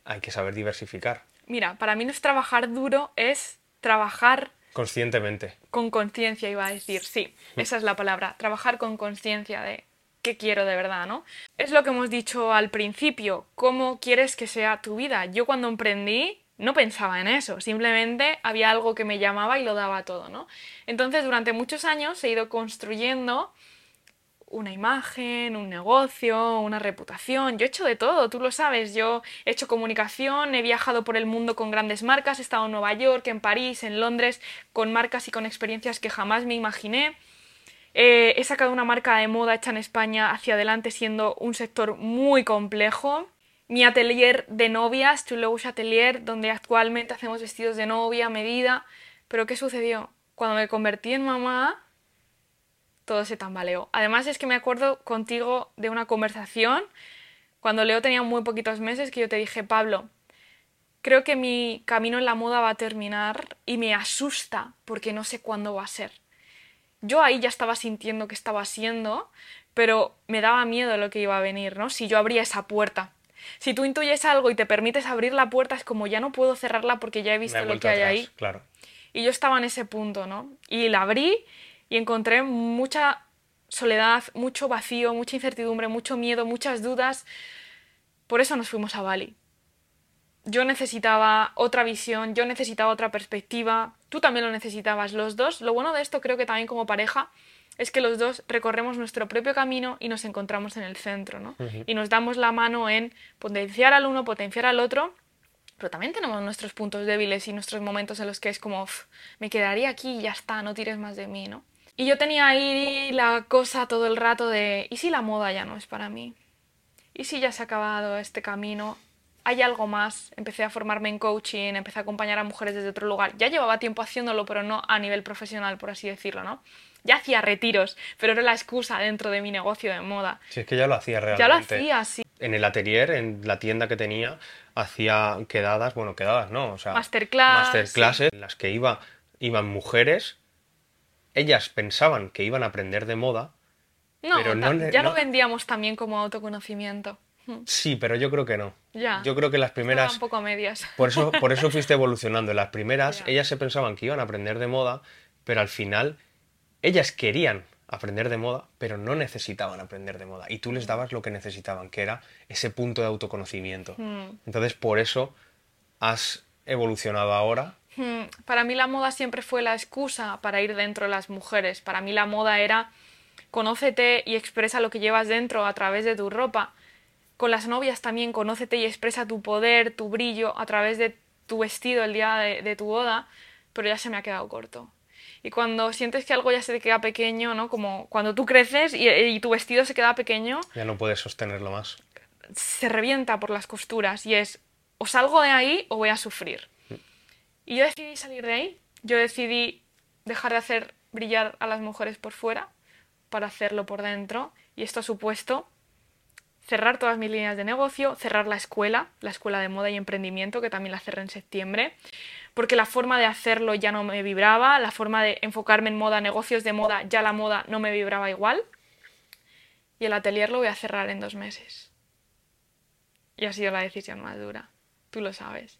hay que saber diversificar. Mira, para mí no es trabajar duro, es trabajar Conscientemente. con conciencia, iba a decir. Sí, esa es la palabra. Trabajar con conciencia de qué quiero de verdad, ¿no? Es lo que hemos dicho al principio. ¿Cómo quieres que sea tu vida? Yo cuando emprendí no pensaba en eso, simplemente había algo que me llamaba y lo daba todo, ¿no? Entonces, durante muchos años he ido construyendo una imagen, un negocio, una reputación. Yo he hecho de todo, tú lo sabes. Yo he hecho comunicación, he viajado por el mundo con grandes marcas, he estado en Nueva York, en París, en Londres, con marcas y con experiencias que jamás me imaginé. Eh, he sacado una marca de moda hecha en España hacia adelante siendo un sector muy complejo. Mi atelier de novias, Toulouse Atelier, donde actualmente hacemos vestidos de novia medida. Pero ¿qué sucedió? Cuando me convertí en mamá, todo se tambaleó. Además es que me acuerdo contigo de una conversación cuando Leo tenía muy poquitos meses que yo te dije, Pablo, creo que mi camino en la moda va a terminar y me asusta porque no sé cuándo va a ser. Yo ahí ya estaba sintiendo que estaba siendo, pero me daba miedo lo que iba a venir, ¿no? Si yo abría esa puerta. Si tú intuyes algo y te permites abrir la puerta, es como ya no puedo cerrarla porque ya he visto he lo que hay atrás, ahí. Claro. Y yo estaba en ese punto, ¿no? Y la abrí y encontré mucha soledad, mucho vacío, mucha incertidumbre, mucho miedo, muchas dudas. Por eso nos fuimos a Bali. Yo necesitaba otra visión, yo necesitaba otra perspectiva, tú también lo necesitabas, los dos. Lo bueno de esto creo que también como pareja es que los dos recorremos nuestro propio camino y nos encontramos en el centro, ¿no? Y nos damos la mano en potenciar al uno, potenciar al otro, pero también tenemos nuestros puntos débiles y nuestros momentos en los que es como, "Uf, me quedaría aquí y ya está, no tires más de mí, ¿no? Y yo tenía ahí la cosa todo el rato de, ¿y si la moda ya no es para mí? ¿Y si ya se ha acabado este camino? ¿Hay algo más? Empecé a formarme en coaching, empecé a acompañar a mujeres desde otro lugar. Ya llevaba tiempo haciéndolo, pero no a nivel profesional, por así decirlo, ¿no? Ya hacía retiros, pero era la excusa dentro de mi negocio de moda. Si es que ya lo hacía realmente. Ya lo hacía, sí. En el atelier, en la tienda que tenía, hacía quedadas, bueno, quedadas no, o sea, Masterclass, masterclasses en las que iba, iban mujeres, ellas pensaban que iban a aprender de moda, No, pero no ya no- lo vendíamos también como autoconocimiento. Sí, pero yo creo que no. Ya. Yo creo que las Estaba primeras, un poco a medias. por eso, por eso fuiste evolucionando. En las primeras, Ya. ellas se pensaban que iban a aprender de moda, pero al final, ellas querían aprender de moda, pero no necesitaban aprender de moda. Y tú les dabas lo que necesitaban, que era ese punto de autoconocimiento. Hmm. Entonces, por eso has evolucionado ahora. Hmm, Para mí la moda siempre fue la excusa para ir dentro de las mujeres. Para mí la moda era conócete y expresa lo que llevas dentro a través de tu ropa. Con las novias también conócete y expresa tu poder, tu brillo a través de tu vestido el día de, de tu boda, pero ya se me ha quedado corto. Y cuando sientes que algo ya se te queda pequeño, ¿no? Como cuando tú creces y, y tu vestido se queda pequeño, Ya no puedes sostenerlo más. se revienta por las costuras y es o salgo de ahí o voy a sufrir. Y yo decidí salir de ahí, yo decidí dejar de hacer brillar a las mujeres por fuera para hacerlo por dentro y esto ha supuesto cerrar todas mis líneas de negocio, cerrar la escuela, la escuela de moda y emprendimiento que también la cerré en septiembre, porque la forma de hacerlo ya no me vibraba, la forma de enfocarme en moda, negocios de moda, ya la moda no me vibraba igual y el atelier lo voy a cerrar en dos meses. Y ha sido la decisión más dura. Tú lo sabes.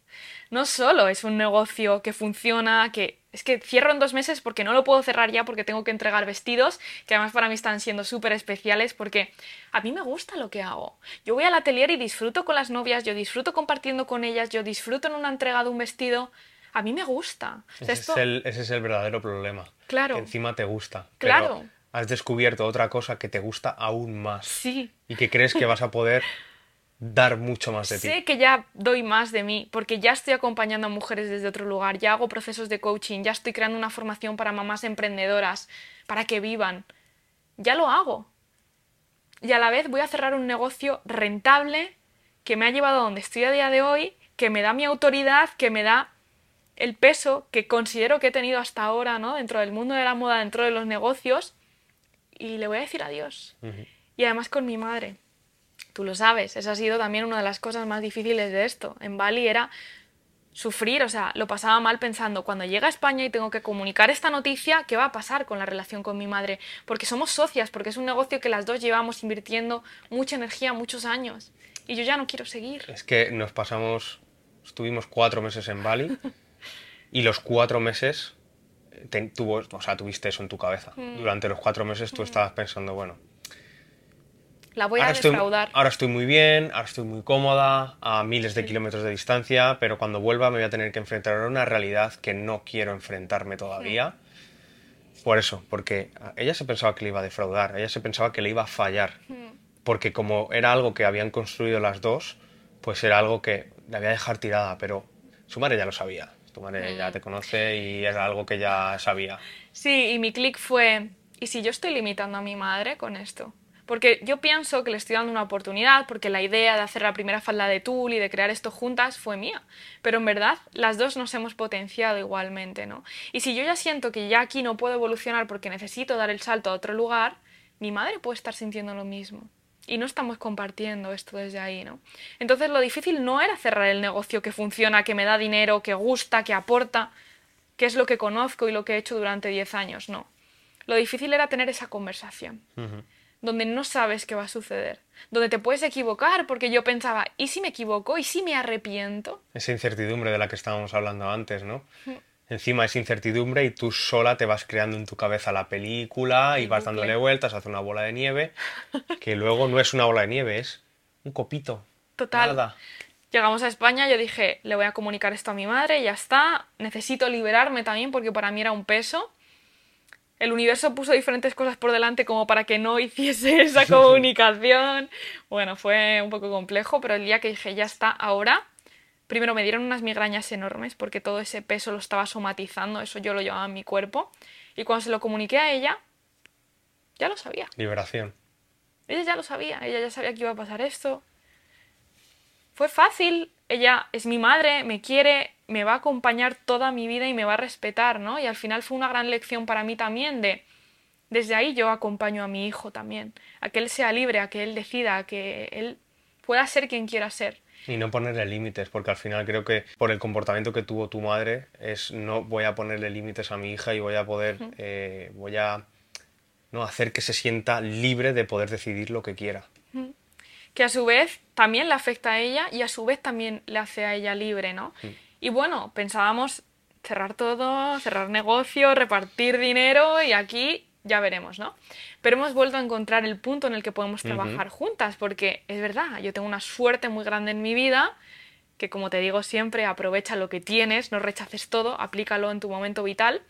No solo es un negocio que funciona, que es que cierro en dos meses porque no lo puedo cerrar ya porque tengo que entregar vestidos, que además para mí están siendo súper especiales porque a mí me gusta lo que hago. Yo voy al atelier y disfruto con las novias, yo disfruto compartiendo con ellas, yo disfruto en una entrega de un vestido. A mí me gusta. O sea, Ese, esto- es el, ese es el verdadero problema. Claro. Que encima te gusta. Claro. Pero has descubierto otra cosa que te gusta aún más. Sí, Y que crees que vas a poder dar mucho más de ti. Sé que ya doy más de mí, porque ya estoy acompañando a mujeres desde otro lugar, ya hago procesos de coaching, ya estoy creando una formación para mamás emprendedoras, para que vivan. Ya lo hago. y a la vez voy a cerrar un negocio rentable que me ha llevado a donde estoy a día de hoy, que me da mi autoridad, que me da el peso que considero que he tenido hasta ahora, ¿no? Dentro del mundo de la moda, dentro de los negocios, y le voy a decir adiós. Y además con mi madre. Tú lo sabes, esa ha sido también una de las cosas más difíciles de esto. En Bali era sufrir, o sea, lo pasaba mal pensando, cuando llega a España y tengo que comunicar esta noticia, ¿qué va a pasar con la relación con mi madre? Porque somos socias, porque es un negocio que las dos llevamos invirtiendo mucha energía, muchos años. Y yo ya no quiero seguir. Es que nos pasamos, estuvimos cuatro meses en Bali y los cuatro meses tuvo, o sea, tuviste eso en tu cabeza. Mm. Durante los cuatro meses tú mm. estabas pensando, bueno, la voy a defraudar. ahora estoy muy bien, ahora estoy muy cómoda, a miles de kilómetros de distancia, pero cuando vuelva me voy a tener que enfrentar a una realidad que no quiero enfrentarme todavía. Por eso, porque ella se pensaba que le iba a defraudar, ella se pensaba que le iba a fallar, porque como era algo que habían construido las dos, pues era algo que la había a dejar tirada, pero su madre ya lo sabía. Tu madre ya te conoce y era algo que ya sabía. Sí, y mi clic fue, ¿y si yo estoy limitando a mi madre con esto? Porque yo pienso que le estoy dando una oportunidad, porque la idea de hacer la primera falda de tul y de crear esto juntas fue mía. Pero en verdad, las dos nos hemos potenciado igualmente, ¿no? Y si yo ya siento que ya aquí no puedo evolucionar porque necesito dar el salto a otro lugar, mi madre puede estar sintiendo lo mismo. Y no estamos compartiendo esto desde ahí, ¿no? Entonces lo difícil no era cerrar el negocio que funciona, que me da dinero, que gusta, que aporta, que es lo que conozco y lo que he hecho durante 10 años, no. Lo difícil era tener esa conversación donde no sabes qué va a suceder, donde te puedes equivocar, porque yo pensaba, ¿y si me equivoco? ¿Y si me arrepiento? Esa incertidumbre de la que estábamos hablando antes, ¿no? Encima es incertidumbre y tú sola te vas creando en tu cabeza la película y vas dándole vueltas, hace una bola de nieve, que luego no es una bola de nieve, es un copito. Total. Llegamos a España, yo dije, le voy a comunicar esto a mi madre, ya está, necesito liberarme también porque para mí era un peso el universo puso diferentes cosas por delante como para que no hiciese esa comunicación. Bueno, fue un poco complejo, pero el día que dije, ya está, ahora, primero me dieron unas migrañas enormes porque todo ese peso lo estaba somatizando, eso yo lo llevaba en mi cuerpo. Y cuando se lo comuniqué a ella, ya lo sabía. Liberación. Ella ya lo sabía, ella ya sabía que iba a pasar esto. Fue fácil, ella es mi madre, me quiere, me va a acompañar toda mi vida y me va a respetar, ¿no? Y al final fue una gran lección para mí también de, desde ahí yo acompaño a mi hijo también, a que él sea libre, a que él decida, a que él pueda ser quien quiera ser. Y no ponerle límites, porque al final creo que por el comportamiento que tuvo tu madre es no voy a ponerle límites a mi hija y voy a poder, eh, voy a no hacer que se sienta libre de poder decidir lo que quiera. Que a su vez también le afecta a ella y a su vez también le hace a ella libre, ¿no? Y bueno, pensábamos cerrar todo, cerrar negocio, repartir dinero y aquí ya veremos, ¿no? Pero hemos vuelto a encontrar el punto en el que podemos trabajar juntas, porque es verdad, yo tengo una suerte muy grande en mi vida, que como te digo siempre, aprovecha lo que tienes, no rechaces todo, aplícalo en tu momento vital.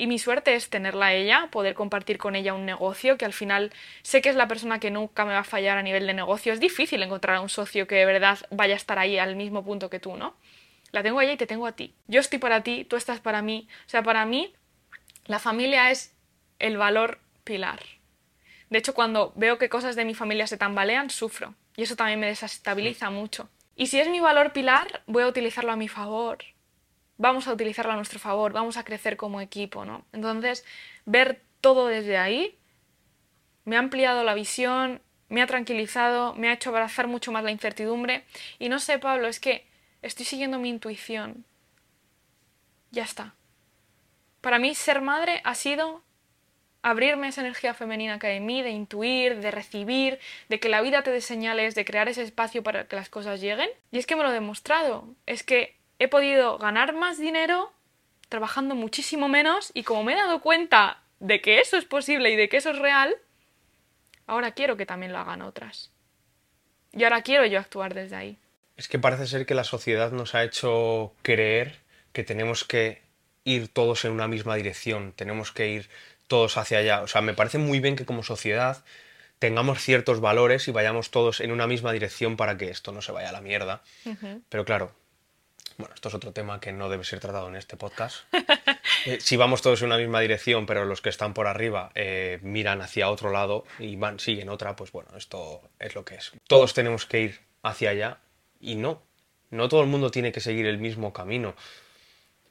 Y mi suerte es tenerla a ella, poder compartir con ella un negocio, que al final sé que es la persona que nunca me va a fallar a nivel de negocio. Es difícil encontrar a un socio que de verdad vaya a estar ahí al mismo punto que tú, ¿no? La tengo a ella y te tengo a ti. Yo estoy para ti, tú estás para mí. O sea, para mí la familia es el valor pilar. De hecho, cuando veo que cosas de mi familia se tambalean, sufro. Y eso también me desestabiliza mucho. Y si es mi valor pilar, voy a utilizarlo a mi favor. Vamos a utilizarlo a nuestro favor, vamos a crecer como equipo, ¿no? Entonces, ver todo desde ahí me ha ampliado la visión, me ha tranquilizado, me ha hecho abrazar mucho más la incertidumbre. Y no sé, Pablo, es que estoy siguiendo mi intuición. Ya está. Para mí ser madre ha sido abrirme esa energía femenina que hay en mí, de intuir, de recibir, de que la vida te dé señales, de crear ese espacio para que las cosas lleguen. Y es que me lo he demostrado. Es que he podido ganar más dinero trabajando muchísimo menos y como me he dado cuenta de que eso es posible y de que eso es real, ahora quiero que también lo hagan otras. Y ahora quiero yo actuar desde ahí. Es que parece ser que la sociedad nos ha hecho creer que tenemos que ir todos en una misma dirección, tenemos que ir todos hacia allá. O sea, me parece muy bien que como sociedad tengamos ciertos valores y vayamos todos en una misma dirección para que esto no se vaya a la mierda. Pero claro, bueno, esto es otro tema que no debe ser tratado en este podcast. eh, si vamos todos en una misma dirección, pero los que están por arriba eh, miran hacia otro lado y van, siguen otra, pues bueno, esto es lo que es. Todos tenemos que ir hacia allá y no, no todo el mundo tiene que seguir el mismo camino.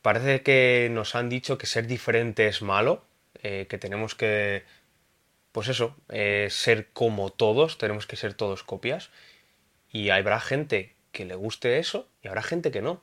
Parece que nos han dicho que ser diferente es malo, eh, que tenemos que, pues eso, ser como todos, tenemos que ser todos copias. Y habrá gente que le guste eso y habrá gente que no.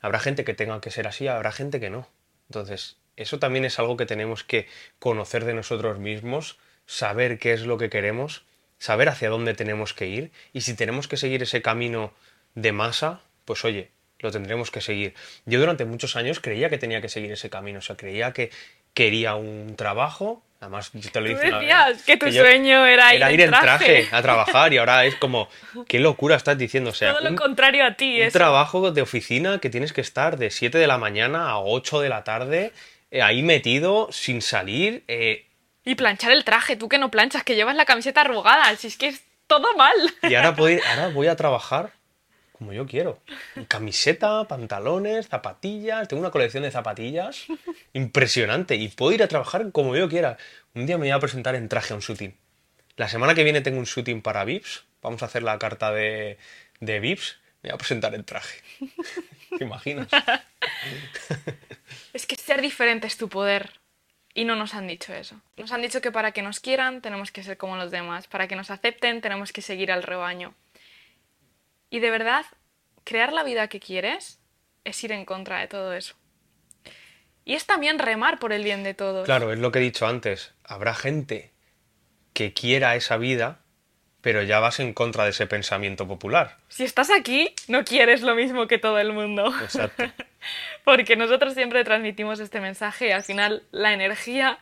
Habrá gente que tenga que ser así, habrá gente que no. Entonces, eso también es algo que tenemos que conocer de nosotros mismos, saber qué es lo que queremos, saber hacia dónde tenemos que ir y si tenemos que seguir ese camino de masa, pues oye, lo tendremos que seguir. Yo durante muchos años creía que tenía que seguir ese camino, o sea, creía que quería un trabajo, Además, yo te lo dije decías que tu sueño era, ir, en traje. a trabajar y ahora es como, qué locura estás diciendo. O sea, Todo lo contrario a ti. Un trabajo de oficina que tienes que estar de 7 de la mañana a 8 de la tarde, eh, ahí metido, sin salir. Eh. Y planchar el traje, tú que no planchas, que llevas la camiseta arrugada, si es que es todo mal. Y ahora voy, ahora voy a trabajar como yo quiero. Camiseta, pantalones, zapatillas. Tengo una colección de zapatillas impresionante y puedo ir a trabajar como yo quiera. Un día me voy a presentar en traje a un shooting. La semana que viene tengo un shooting para VIPs. Vamos a hacer la carta de, de VIPs. Me voy a presentar en traje. ¿Te imaginas? es que ser diferente es tu poder. Y no nos han dicho eso. Nos han dicho que para que nos quieran tenemos que ser como los demás. Para que nos acepten tenemos que seguir al rebaño. Y de verdad, crear la vida que quieres es ir en contra de todo eso. Y es también remar por el bien de todos. Claro, es lo que he dicho antes. Habrá gente que quiera esa vida, pero ya vas en contra de ese pensamiento popular. Si estás aquí, no quieres lo mismo que todo el mundo. Exacto. Porque nosotros siempre transmitimos este mensaje y al final la energía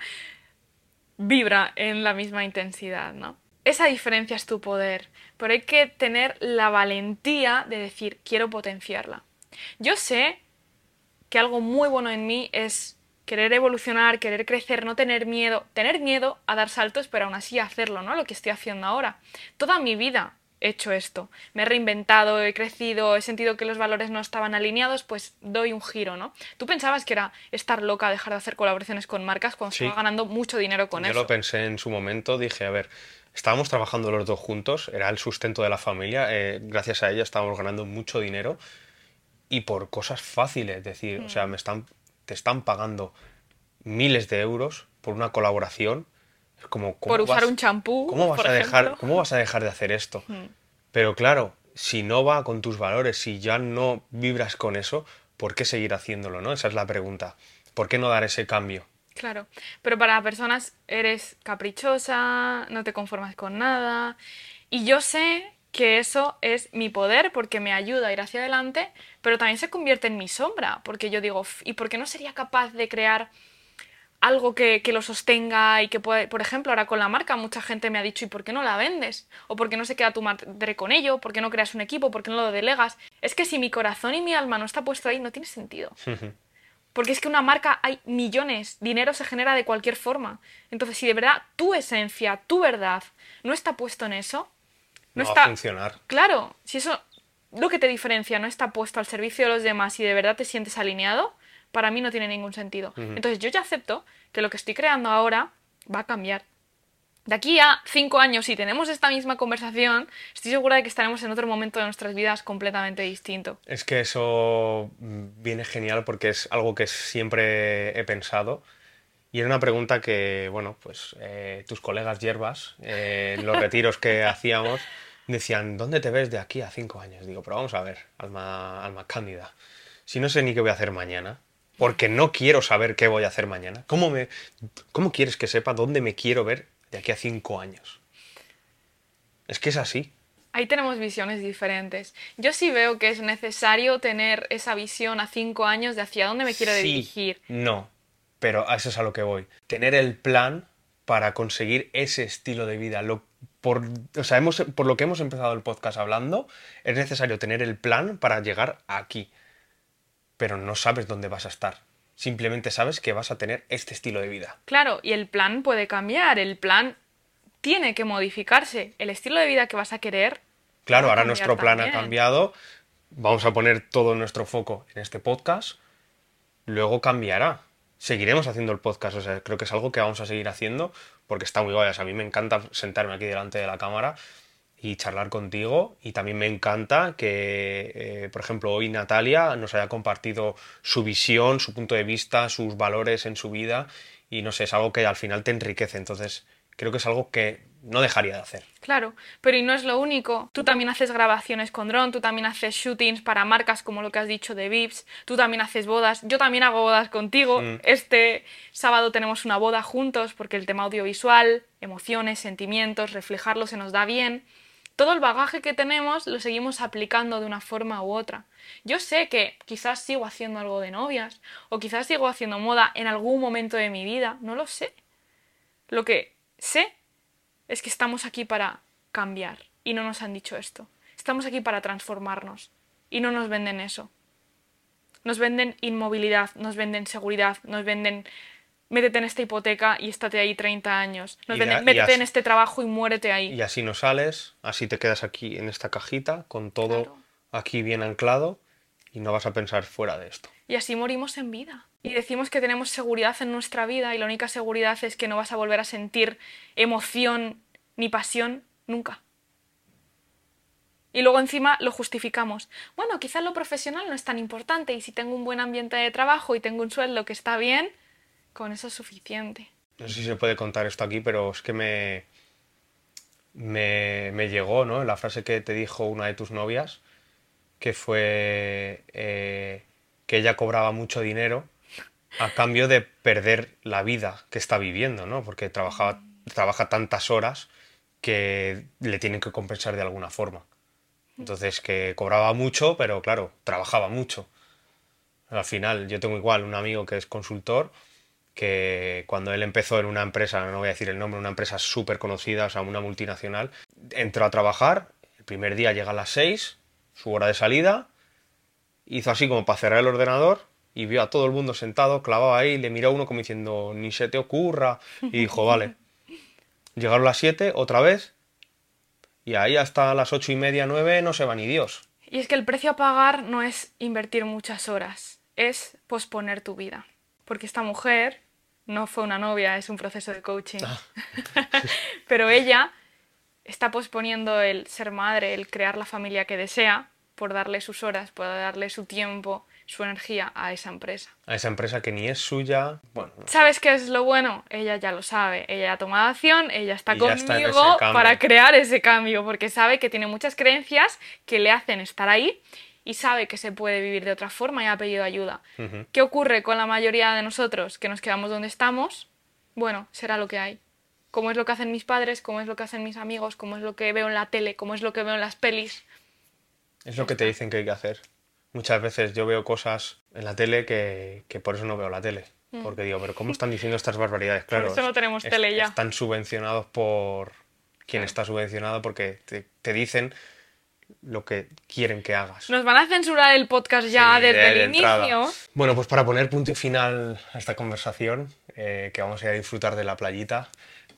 vibra en la misma intensidad, ¿no? Esa diferencia es tu poder, pero hay que tener la valentía de decir, quiero potenciarla. Yo sé que algo muy bueno en mí es querer evolucionar, querer crecer, no tener miedo, tener miedo a dar saltos, pero aún así hacerlo, ¿no? Lo que estoy haciendo ahora. Toda mi vida he hecho esto. Me he reinventado, he crecido, he sentido que los valores no estaban alineados, pues doy un giro, ¿no? Tú pensabas que era estar loca, dejar de hacer colaboraciones con marcas cuando estaba ganando mucho dinero con eso. Yo lo pensé en su momento, dije, a ver, Estábamos trabajando los dos juntos, era el sustento de la familia, eh, gracias a ella estábamos ganando mucho dinero y por cosas fáciles, es decir, o sea, mm. me están, te están pagando miles de euros por una colaboración. Es como, por usar un champú. ¿cómo vas, a dejar, ¿Cómo vas a dejar de hacer esto? Mm. Pero claro, si no va con tus valores, si ya no vibras con eso, ¿por qué seguir haciéndolo? ¿no? Esa es la pregunta. ¿Por qué no dar ese cambio? Claro, pero para personas eres caprichosa, no te conformas con nada. Y yo sé que eso es mi poder porque me ayuda a ir hacia adelante, pero también se convierte en mi sombra, porque yo digo, ¿y por qué no sería capaz de crear algo que, lo sostenga y que puede, por ejemplo, ahora con la marca mucha gente me ha dicho, ¿y por qué no la vendes? ¿O por qué no se queda tu madre con ello? ¿Por qué no creas un equipo? ¿Por qué no lo delegas? Es que si mi corazón y mi alma no está puesto ahí, no tiene sentido. Porque es que una marca hay millones, dinero se genera de cualquier forma. Entonces, si de verdad tu esencia, tu verdad, no está puesto en eso, no, está... va a funcionar. Claro, si eso lo que te diferencia no está puesto al servicio de los demás y de verdad te sientes alineado, para mí no tiene ningún sentido. Entonces yo ya acepto que lo que estoy creando ahora va a cambiar de aquí a cinco años, si tenemos esta misma conversación, estoy segura de que estaremos en otro momento de nuestras vidas completamente distinto. Es que eso viene genial porque es algo que siempre he pensado. Y era una pregunta que, bueno, pues eh, tus colegas hierbas, eh, en los retiros que hacíamos, decían, ¿dónde te ves de aquí a cinco años? Digo, pero vamos a ver, alma, alma cándida. Si no sé ni qué voy a hacer mañana, porque no quiero saber qué voy a hacer mañana, ¿cómo, me, cómo quieres que sepa dónde me quiero ver de aquí a cinco años. Es que es así. Ahí tenemos visiones diferentes. Yo sí veo que es necesario tener esa visión a cinco años de hacia dónde me quiero sí, dirigir. No, pero a eso es a lo que voy. Tener el plan para conseguir ese estilo de vida. Lo, por, o sea, hemos, por lo que hemos empezado el podcast hablando, es necesario tener el plan para llegar aquí. Pero no sabes dónde vas a estar simplemente sabes que vas a tener este estilo de vida. Claro, y el plan puede cambiar, el plan tiene que modificarse, el estilo de vida que vas a querer. Claro, ahora nuestro plan ha cambiado, vamos a poner todo nuestro foco en este podcast, luego cambiará. seguiremos haciendo el podcast. O sea, creo que es algo que vamos a seguir haciendo porque está muy guay. O sea, a mí me encanta sentarme aquí delante de la cámara y charlar contigo. Y también me encanta que, eh, por ejemplo, hoy Natalia nos haya compartido su visión, su punto de vista, sus valores en su vida. Y no sé, es algo que al final te enriquece. Entonces, creo que es algo que no dejaría de hacer. Claro, pero y no es lo único. Tú también haces grabaciones con dron, tú también haces shootings para marcas como lo que has dicho de Vips, tú también haces bodas, yo también hago bodas contigo. Mm. Este sábado tenemos una boda juntos porque el tema audiovisual, emociones, sentimientos, reflejarlo se nos da bien. Todo el bagaje que tenemos lo seguimos aplicando de una forma u otra. Yo sé que quizás sigo haciendo algo de novias o quizás sigo haciendo moda en algún momento de mi vida, no lo sé. Lo que sé es que estamos aquí para cambiar y no nos han dicho esto. Estamos aquí para transformarnos y no nos venden eso. Nos venden inmovilidad, nos venden seguridad, nos venden métete en esta hipoteca y estate ahí 30 años. Y métete así- en este trabajo y muérete ahí. Y así no sales, así te quedas aquí en esta cajita con todo Claro. aquí bien anclado y no vas a pensar fuera de esto. Y así morimos en vida. Y decimos que tenemos seguridad en nuestra vida y la única seguridad es que no vas a volver a sentir emoción ni pasión nunca. Y luego encima lo justificamos. Bueno, quizás lo profesional no es tan importante y si tengo un buen ambiente de trabajo y tengo un sueldo que está bien, con eso es suficiente. No sé si se puede contar esto aquí, pero es que me, me, me llegó, ¿no? La frase que te dijo una de tus novias, que fue eh, que ella cobraba mucho dinero a cambio de perder la vida que está viviendo, ¿no? Porque trabajaba, trabaja tantas horas que le tienen que compensar de alguna forma. Entonces, que cobraba mucho, pero claro, trabajaba mucho. Al final, yo tengo igual un amigo que es consultor, que cuando él empezó en una empresa, no voy a decir el nombre, una empresa súper conocida, o sea, una multinacional, entró a trabajar, el primer día llega a las 6, su hora de salida, hizo así como para cerrar el ordenador y vio a todo el mundo sentado, clavado ahí, le miró a uno como diciendo, ni se te ocurra, y dijo, vale. Llegaron las 7, otra vez, y ahí hasta las ocho y media, nueve, no se va ni Dios. Y es que el precio a pagar no es invertir muchas horas, es posponer tu vida. Porque esta mujer no fue una novia, es un proceso de coaching. Pero ella está posponiendo el ser madre, el crear la familia que desea, por darle sus horas, por darle su tiempo, su energía a esa empresa. A esa empresa que ni es suya, bueno, ¿Sabes qué es lo bueno? Ella ya lo sabe, ella ha tomado acción, ella está Y conmigo para crear ese cambio, porque sabe que tiene muchas creencias que le hacen estar ahí y sabe que se puede vivir de otra forma y ha pedido ayuda. ¿Qué ocurre con la mayoría de nosotros que nos quedamos donde estamos? Bueno, será lo que hay. Como es lo que hacen mis padres, como es lo que hacen mis amigos, como es lo que veo en la tele, como es lo que veo en las pelis. es lo que te dicen que hay que hacer. Muchas veces yo veo cosas en la tele que, que por eso no veo la tele. Porque digo, pero ¿cómo están diciendo estas barbaridades? Claro, Mm. eso no tenemos es- tele ya. Están subvencionados por quien está subvencionado porque te, te dicen lo que quieren que hagas. Nos van a censurar el podcast ya Sí, desde de- el entrada. inicio. Bueno, pues para poner punto y final a esta conversación, eh, que vamos a ir a disfrutar de la playita,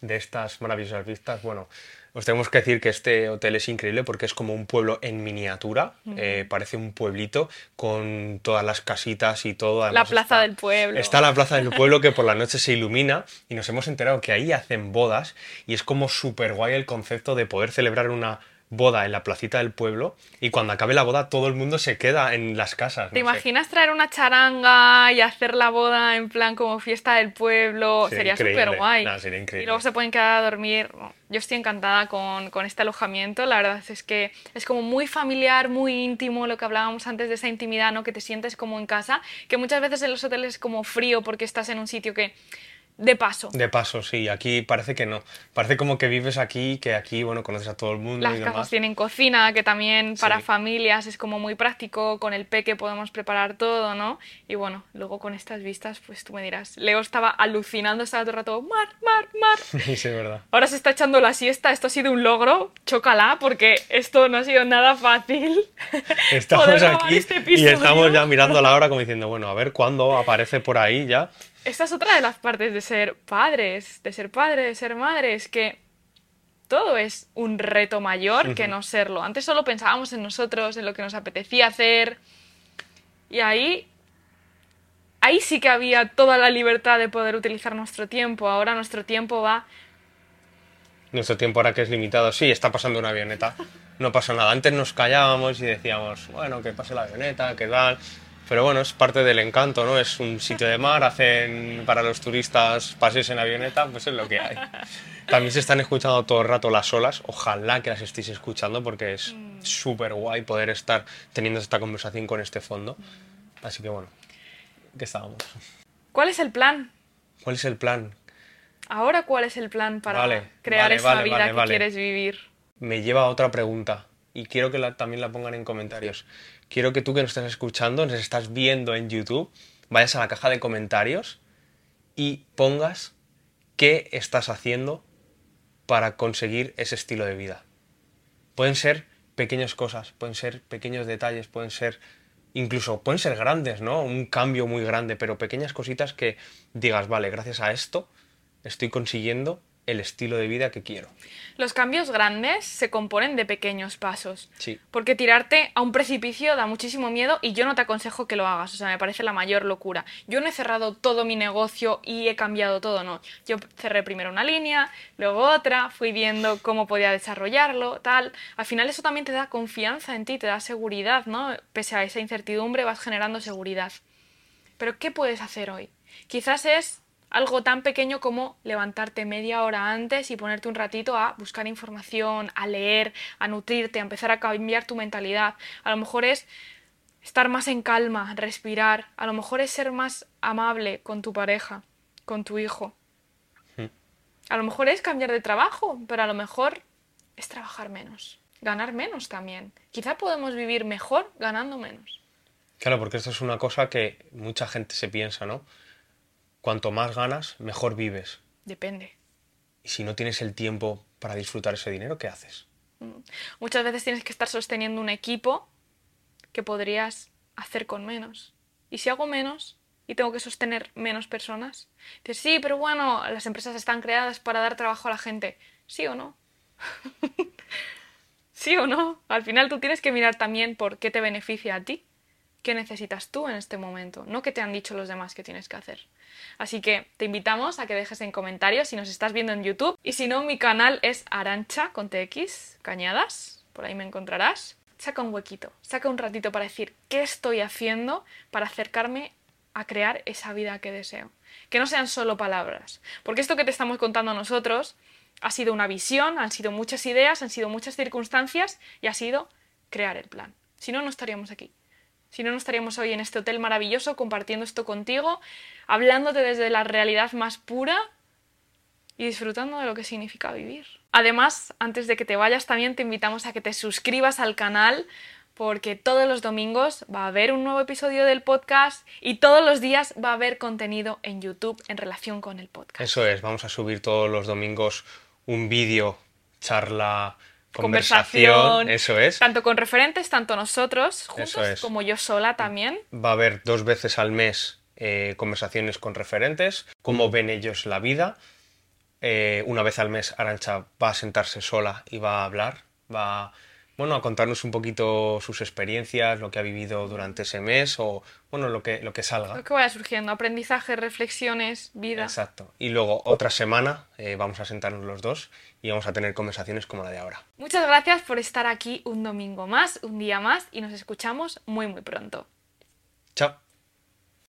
de estas maravillosas vistas, bueno, os tenemos que decir que este hotel es increíble porque es como un pueblo en miniatura, eh, parece un pueblito con todas las casitas y todo. La plaza está- del pueblo. Está la plaza del pueblo que por la noche se ilumina y nos hemos enterado que ahí hacen bodas y es como súper guay el concepto de poder celebrar una boda en la placita del pueblo y cuando acabe la boda todo el mundo se queda en las casas. ¿Te sé. imaginas traer una charanga y hacer la boda en plan como fiesta del pueblo? Sería súper guay. Nah, sería increíble. Y luego se pueden quedar a dormir. Yo estoy encantada con, con este alojamiento. La verdad es que es como muy familiar, muy íntimo, lo que hablábamos antes de esa intimidad, ¿no? Que te sientes como en casa. Que muchas veces en los hoteles es como frío porque estás en un sitio que... De paso. De paso, sí, aquí parece que no. Parece como que vives aquí, que aquí, bueno, conoces a todo el mundo Las y casas demás. tienen cocina, que también para Sí. familias es como muy práctico, con el peque podemos preparar todo, ¿no? Y bueno, luego con estas vistas, pues tú me dirás, Leo estaba alucinando, estaba todo el rato, mar, mar, mar. Sí, es verdad. Ahora se está echando la siesta, esto ha sido un logro, chócala, porque esto no ha sido nada fácil. Estamos Poder aquí este y estamos ya mirando la hora como diciendo, bueno, a ver cuándo aparece por ahí ya. Esta es otra de las partes de ser padres, de ser padre, de ser madre, es que todo es un reto mayor que no serlo. Antes solo pensábamos en nosotros, en lo que nos apetecía hacer, y ahí ahí sí que había toda la libertad de poder utilizar nuestro tiempo. Ahora nuestro tiempo va Nuestro tiempo ahora que es limitado, sí, está pasando una avioneta, no pasa nada. Antes nos callábamos y decíamos, bueno, que pase la avioneta, que tal. Pero bueno, es parte del encanto, ¿no? Es un sitio de mar, hacen para los turistas pases en avioneta, pues es lo que hay. También se están escuchando todo el rato las olas, ojalá que las estéis escuchando porque es súper guay poder estar teniendo esta conversación con este fondo. Así que bueno, ¿qué estábamos? ¿Cuál es el plan? ¿Cuál es el plan? Ahora, ¿cuál es el plan para Vale, crear vale, esa vale, vida que quieres vivir? me lleva a otra pregunta y quiero que la- también la pongan en comentarios. Quiero que tú que nos estás escuchando, nos estás viendo en YouTube, vayas a la caja de comentarios y pongas qué estás haciendo para conseguir ese estilo de vida. Pueden ser pequeñas cosas, pueden ser pequeños detalles, pueden ser incluso pueden ser grandes, ¿no? Un cambio muy grande, pero pequeñas cositas que digas, vale, gracias a esto estoy consiguiendo el estilo de vida que quiero. Los cambios grandes se componen de pequeños pasos. Sí. Porque tirarte a un precipicio da muchísimo miedo y yo no te aconsejo que lo hagas. O sea, me parece la mayor locura. Yo no he cerrado todo mi negocio y he cambiado todo, no. Yo cerré primero una línea, luego otra, fui viendo cómo podía desarrollarlo, tal. Al final eso también te da confianza en ti, te da seguridad, ¿no? Pese a esa incertidumbre vas generando seguridad. Pero ¿qué puedes hacer hoy? Quizás es algo tan pequeño como levantarte media hora antes y ponerte un ratito a buscar información, a leer, a nutrirte, a empezar a cambiar tu mentalidad. A lo mejor es estar más en calma, respirar. A lo mejor es ser más amable con tu pareja, con tu hijo. A lo mejor es cambiar de trabajo, pero a lo mejor es trabajar menos, ganar menos también. Quizá podemos vivir mejor ganando menos. Claro, porque esto es una cosa que mucha gente se piensa, ¿no? Cuanto más ganas, mejor vives. Depende. Y si no tienes el tiempo para disfrutar ese dinero, ¿qué haces? Muchas veces tienes que estar sosteniendo un equipo que podrías hacer con menos. ¿Y si hago menos y tengo que sostener menos personas? Dices, sí, pero bueno, las empresas están creadas para dar trabajo a la gente. ¿Sí o no? ¿Sí o no? Al final tú tienes que mirar también por qué te beneficia a ti. ¿Qué necesitas tú en este momento? No que te han dicho los demás que tienes que hacer. Así que te invitamos a que dejes en comentarios si nos estás viendo en YouTube. Y si no, mi canal es Arancha con TX, Cañadas. Por ahí me encontrarás. Saca un huequito, saca un ratito para decir qué estoy haciendo para acercarme a crear esa vida que deseo. Que no sean solo palabras. Porque esto que te estamos contando nosotros ha sido una visión, han sido muchas ideas, han sido muchas circunstancias y ha sido crear el plan. Si no, no estaríamos aquí. Si no, no estaríamos hoy en este hotel maravilloso compartiendo esto contigo, hablándote desde la realidad más pura y disfrutando de lo que significa vivir. Además, antes de que te vayas, también te invitamos a que te suscribas al canal porque todos los domingos va a haber un nuevo episodio del podcast y todos los días va a haber contenido en YouTube en relación con el podcast. Eso es, vamos a subir todos los domingos un vídeo, charla, Conversación, conversación, eso es. Tanto con referentes, tanto nosotros juntos es. como yo sola también. Va a haber dos veces al mes eh, conversaciones con referentes, cómo ven ellos la vida. Eh, una vez al mes Arancha va a sentarse sola y va a hablar, va bueno, a contarnos un poquito sus experiencias, lo que ha vivido durante ese mes o bueno, lo que, lo que salga. Lo que vaya surgiendo, aprendizaje, reflexiones, vida. Exacto. Y luego otra semana eh, vamos a sentarnos los dos y vamos a tener conversaciones como la de ahora. Muchas gracias por estar aquí un domingo más, un día más y nos escuchamos muy muy pronto. Chao.